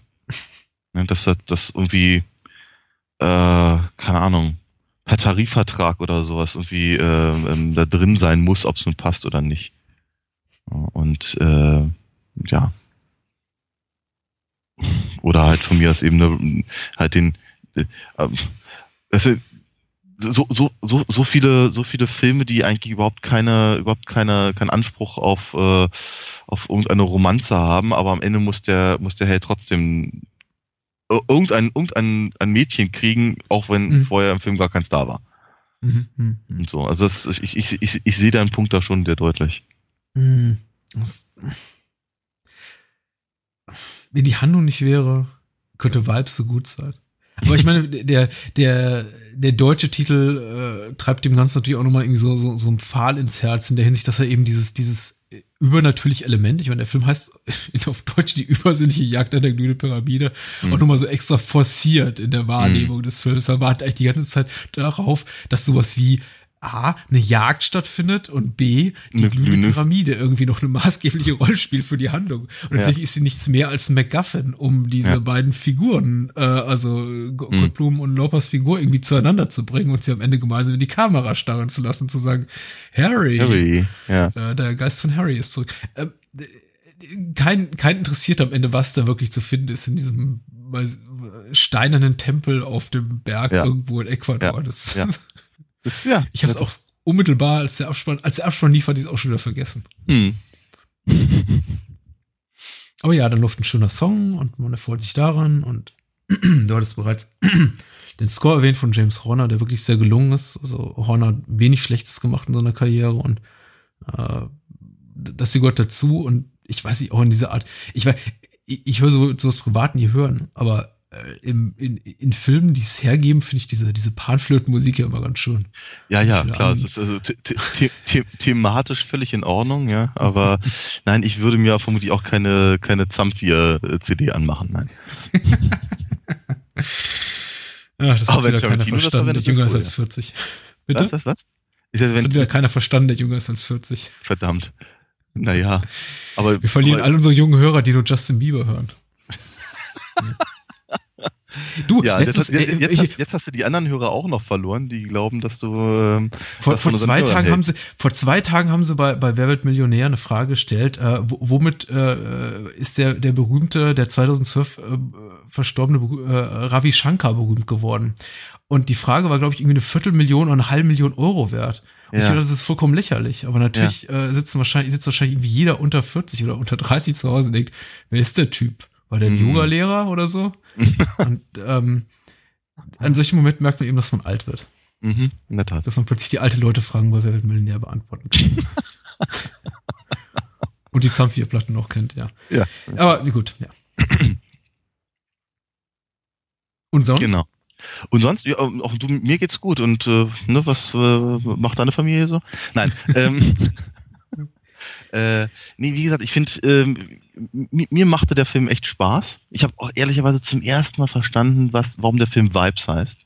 Ja, dass das das irgendwie, äh, keine Ahnung, per Tarifvertrag oder sowas irgendwie äh, ähm, da drin sein muss, ob es nun passt oder nicht. Und äh, ja. Oder halt von mir aus eben eine, halt den, äh, also, so, so, so, so viele, so viele Filme, die eigentlich überhaupt keine, überhaupt keine, keinen Anspruch auf, äh, auf irgendeine Romanze haben, aber am Ende muss der, muss der Held trotzdem irgendein, irgendein ein Mädchen kriegen, auch wenn mhm. vorher im Film gar keins da war. Mhm. Mhm. Und so. Also das, ich, ich, ich, ich sehe deinen Punkt da schon sehr deutlich. Mhm. Das, wenn die Handlung nicht wäre, könnte Vibes so gut sein. Aber ich meine, der, der, der deutsche Titel äh, treibt dem Ganzen natürlich auch nochmal irgendwie so, so, so ein Pfahl ins Herz in der Hinsicht, dass er eben dieses, dieses übernatürliche Element, ich meine, der Film heißt auf Deutsch die übersinnliche Jagd an der glühenden Pyramide, mhm. auch nochmal so extra forciert in der Wahrnehmung mhm. des Films. Er wartet eigentlich die ganze Zeit darauf, dass sowas wie A, eine Jagd stattfindet und B, die eine glühende Pyramide irgendwie noch eine maßgebliche Rolle spielt für die Handlung. Und tatsächlich ja. ist sie nichts mehr als MacGuffin, um diese ja. beiden Figuren, äh, also mhm. Goldblum und Lopas Figur irgendwie zueinander zu bringen und sie am Ende gemeinsam in die Kamera starren zu lassen, zu sagen, Harry, Harry. Ja. Äh, der Geist von Harry ist zurück. Äh, kein, kein interessiert am Ende, was da wirklich zu finden ist in diesem steinernen Tempel auf dem Berg ja. irgendwo in Ecuador. Das, ja. Das, ja. Ich habe es auch unmittelbar, als der Abspann, als der Abspann lief, hatte ich es auch schon wieder vergessen. Hm. Aber ja, dann läuft ein schöner Song und man erfreut sich daran und du hattest bereits den Score erwähnt von James Horner, der wirklich sehr gelungen ist. Also Horner hat wenig Schlechtes gemacht in seiner Karriere und äh, das gehört dazu und ich weiß nicht, auch in dieser Art, ich weiß, ich, ich höre so, sowas privat nie hören, aber im, in, in Filmen, die es hergeben, finde ich diese, diese Panflötenmusik ja immer ganz schön. Ja, ja, klar. Es ist also the the thematisch völlig in Ordnung, ja. Aber nein, ich würde mir vermutlich auch keine, keine Zamfir-CD anmachen, nein. ja, das hat wieder keiner verstanden, der jünger ist als 40. Bitte? Was, was, was? Ist das, das hat wieder keiner verstanden, der jünger ist als 40. Verdammt. Naja, aber. Wir verlieren aber, all unsere jungen Hörer, die nur Justin Bieber hören. Du, ja, letztes, jetzt, jetzt, jetzt, hast, jetzt, hast, du die anderen Hörer auch noch verloren, die glauben, dass du ähm, vor, vor zwei Tagen haben sie vor zwei Tagen haben sie bei bei Wer wird Millionär eine Frage gestellt, äh, womit äh, ist der der berühmte der 2012 äh, verstorbene äh, Ravi Shankar berühmt geworden? Und die Frage war glaube ich irgendwie eine Viertelmillion oder eine halbe Million Euro wert. Und ja. ich finde, das ist vollkommen lächerlich. Aber natürlich ja. äh, sitzen wahrscheinlich sitzt wahrscheinlich irgendwie jeder unter 40 oder unter 30 zu Hause und denkt, wer ist der Typ? War der ein mhm. Yoga-Lehrer oder so? und ähm, an solchen Momenten merkt man eben, dass man alt wird. Mhm, in der Tat. Dass man plötzlich die alte Leute fragen, weil wer wird Millionär beantworten kann. und die Zamfir-Platten noch kennt, ja. Ja. Aber wie gut, ja. Und sonst? Genau. Und sonst, ja, auch du, mir geht's gut und äh, ne, was äh, macht deine Familie so? Nein. ähm, äh, nee, wie gesagt, ich finde, ähm, mir machte der Film echt Spaß. Ich habe auch ehrlicherweise zum ersten Mal verstanden, was, warum der Film Vibes heißt.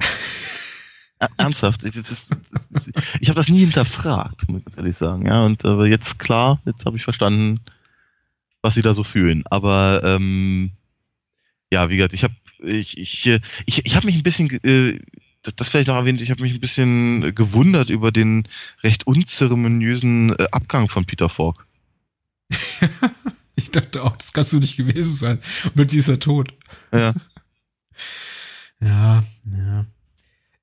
Ernsthaft, ich, ich habe das nie hinterfragt, muss ich ehrlich sagen. Ja, und äh, jetzt klar, jetzt habe ich verstanden, was sie da so fühlen. Aber ähm, ja, wie gesagt, ich habe ich, ich, ich, ich habe mich ein bisschen äh, das, das vielleicht noch erwähnt, ich habe mich ein bisschen gewundert über den recht unzeremoniösen äh, Abgang von Peter Falk. ich dachte auch, das kannst du nicht gewesen sein. Und plötzlich ist er tot. Ja. ja, ja.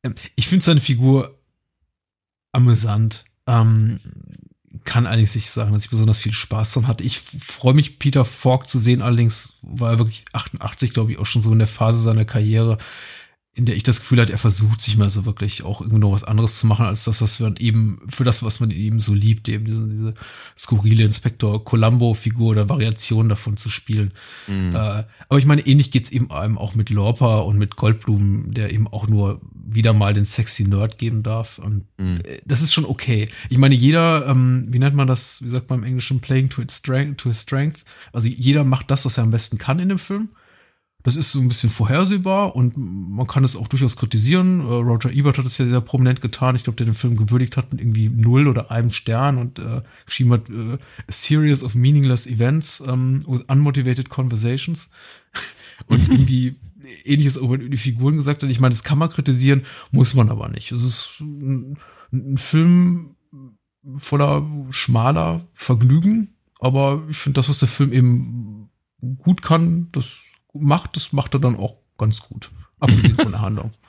Ähm, ich finde seine Figur amüsant. Ähm, kann eigentlich nicht sagen, dass ich besonders viel Spaß dran hatte. Ich freue mich, Peter Falk zu sehen. Allerdings war er wirklich 88, glaube ich, auch schon so in der Phase seiner Karriere, in der ich das Gefühl hatte, er versucht sich mal so wirklich auch irgendwie noch was anderes zu machen, als das, was man eben, für das, was man eben so liebt, eben diese, diese skurrile Inspektor Columbo-Figur oder Variation davon zu spielen. Mhm. Äh, aber ich meine, ähnlich geht's eben einem auch mit Lorpa und mit Goldblum, der eben auch nur wieder mal den sexy Nerd geben darf. Und mhm. Äh, das ist schon okay. Ich meine, jeder, ähm, wie nennt man das, wie sagt man im Englischen, playing to its strength, to his strength. Also jeder macht das, was er am besten kann in dem Film. Das ist so ein bisschen vorhersehbar und man kann es auch durchaus kritisieren. Äh, Roger Ebert hat es ja sehr prominent getan. Ich glaube, der den Film gewürdigt hat mit irgendwie null oder einem Stern und äh, geschrieben hat, äh, a series of meaningless events um, with unmotivated conversations. und irgendwie ähnliches über die Figuren gesagt hat. Ich meine, das kann man kritisieren, muss man aber nicht. Es ist ein, ein Film voller schmaler Vergnügen Aber ich finde, das, was der Film eben gut kann, das macht, das macht er dann auch ganz gut. Abgesehen von der Handlung.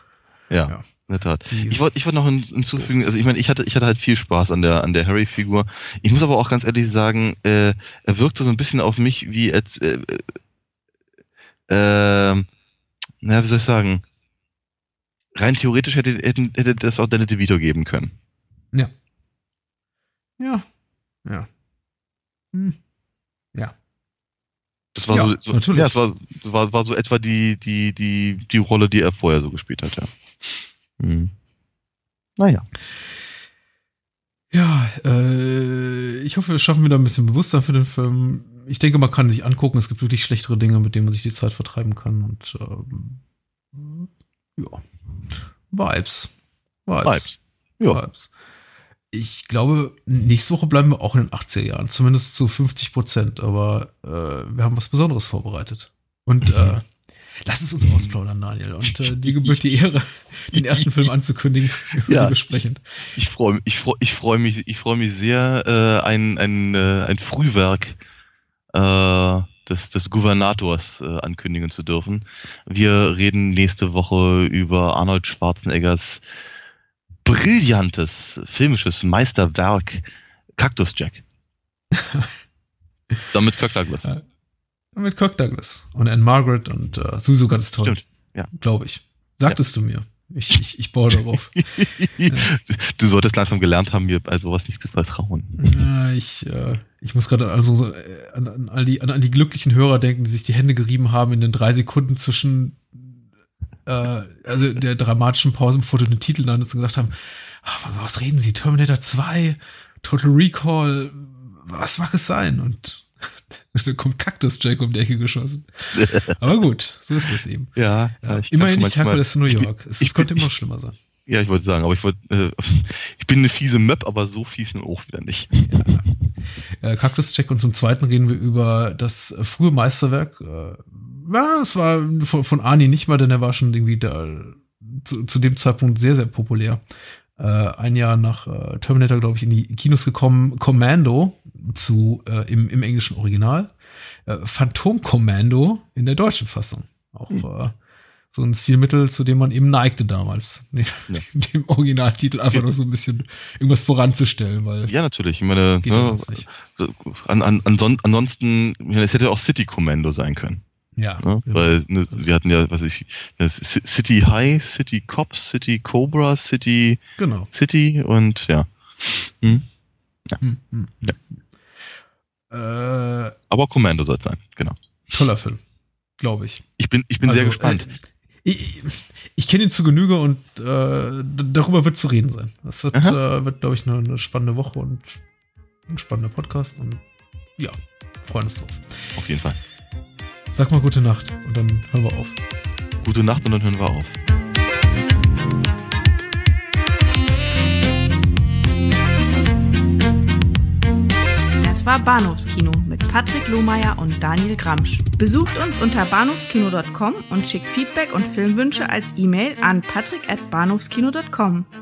Ja, ja, in der Tat. Ich wollte ich wollte noch hinzufügen, also ich meine, ich hatte, ich hatte halt viel Spaß an der, an der Harry-Figur. Ich muss aber auch ganz ehrlich sagen, äh, er wirkte so ein bisschen auf mich wie als, äh, äh, äh naja, wie soll ich sagen? Rein theoretisch hätte, hätte, hätte das auch Danny DeVito geben können. Ja. Ja. Ja. Hm. Das war ja, so, so ja, es war, war, war so etwa die, die, die, die Rolle, die er vorher so gespielt hat, ja. Hm. Naja. Ja, äh, ich hoffe, wir schaffen wieder ein bisschen Bewusstsein für den Film. Ich denke, man kann sich angucken. Es gibt wirklich schlechtere Dinge, mit denen man sich die Zeit vertreiben kann. Und ähm, ja, Vibes. Vibes. Vibes. Ja. Vibes. Ich glaube, nächste Woche bleiben wir auch in den 80er Jahren, zumindest zu 50 Prozent. Aber äh, wir haben was Besonderes vorbereitet. Und äh, Lass es uns ausplaudern, Daniel. Und äh, dir gebührt die Ehre, den ersten Film anzukündigen, über ja, den wir sprechen. Ich freue ich freu, ich freu mich, ich freu mich sehr, äh, ein, ein, äh, ein Frühwerk äh, des, des Gouvernators äh, ankündigen zu dürfen. Wir reden nächste Woche über Arnold Schwarzeneggers brillantes filmisches Meisterwerk Cactus Jack. Zusammen mit Kirk Douglas. Mit Kirk Douglas und Anne Margaret und äh, Susu ganz toll. Stimmt, ja. Glaube ich. Sagtest ja. du mir. Ich, ich, ich baue darauf. ja. Du solltest langsam gelernt haben, mir bei sowas nicht zu vertrauen. Ja, ich, äh, ich muss gerade also äh, an, an, all die, an, an die glücklichen Hörer denken, die sich die Hände gerieben haben in den drei Sekunden zwischen äh, also der dramatischen Pause, bevor du den Titel nanntest und gesagt haben, ach, was reden Sie? Terminator 2, Total Recall, was mag es sein? Und dann kommt Cactus Jack um die Ecke geschossen. Aber gut, so ist es eben. Ja, ja immerhin nicht Hercules New York. Es, es könnte immer schlimmer sein. Ja, ich wollte sagen, aber ich wollte, äh, ich bin eine fiese Möb, aber so fies nun auch wieder nicht. Ja. Äh, Cactus Jack und zum zweiten reden wir über das frühe Meisterwerk. Äh, ja, es war von, von Ani nicht mal, denn er war schon irgendwie da zu, zu dem Zeitpunkt sehr, sehr populär. Äh, ein Jahr nach äh, Terminator, glaube ich, in die Kinos gekommen. Commando zu äh, im, im englischen Original. Äh, Phantom Commando in der deutschen Fassung. Auch hm. äh, so ein Stilmittel, zu dem man eben neigte damals. Ne, ja. Dem Originaltitel einfach nur so ein bisschen irgendwas voranzustellen, weil. Ja, natürlich. Ich meine, ne, an, an, ansonsten, es hätte auch City Commando sein können. Ja. Ne? Genau. Weil ne, wir hatten ja, was ich, City High, City Cop, City Cobra, City genau. City und ja. Hm? Ja. Hm, hm. ja. Äh, Aber Commando soll es sein, genau. Toller Film, glaube ich. Ich bin, ich bin also, sehr gespannt. Äh, ich, ich kenne ihn zu Genüge und äh, darüber wird zu reden sein. Das wird, äh, wird glaube ich, eine, eine, spannende Woche und ein spannender Podcast und ja, freuen uns drauf. Auf jeden Fall. Sag mal gute Nacht und dann hören wir auf. Gute Nacht und dann hören wir auf. Das war Bahnhofskino mit Patrick Lohmeier und Daniel Gramsch. Besucht uns unter bahnhofskino.com und schickt Feedback und Filmwünsche als E-Mail an patrick@bahnhofskino.com.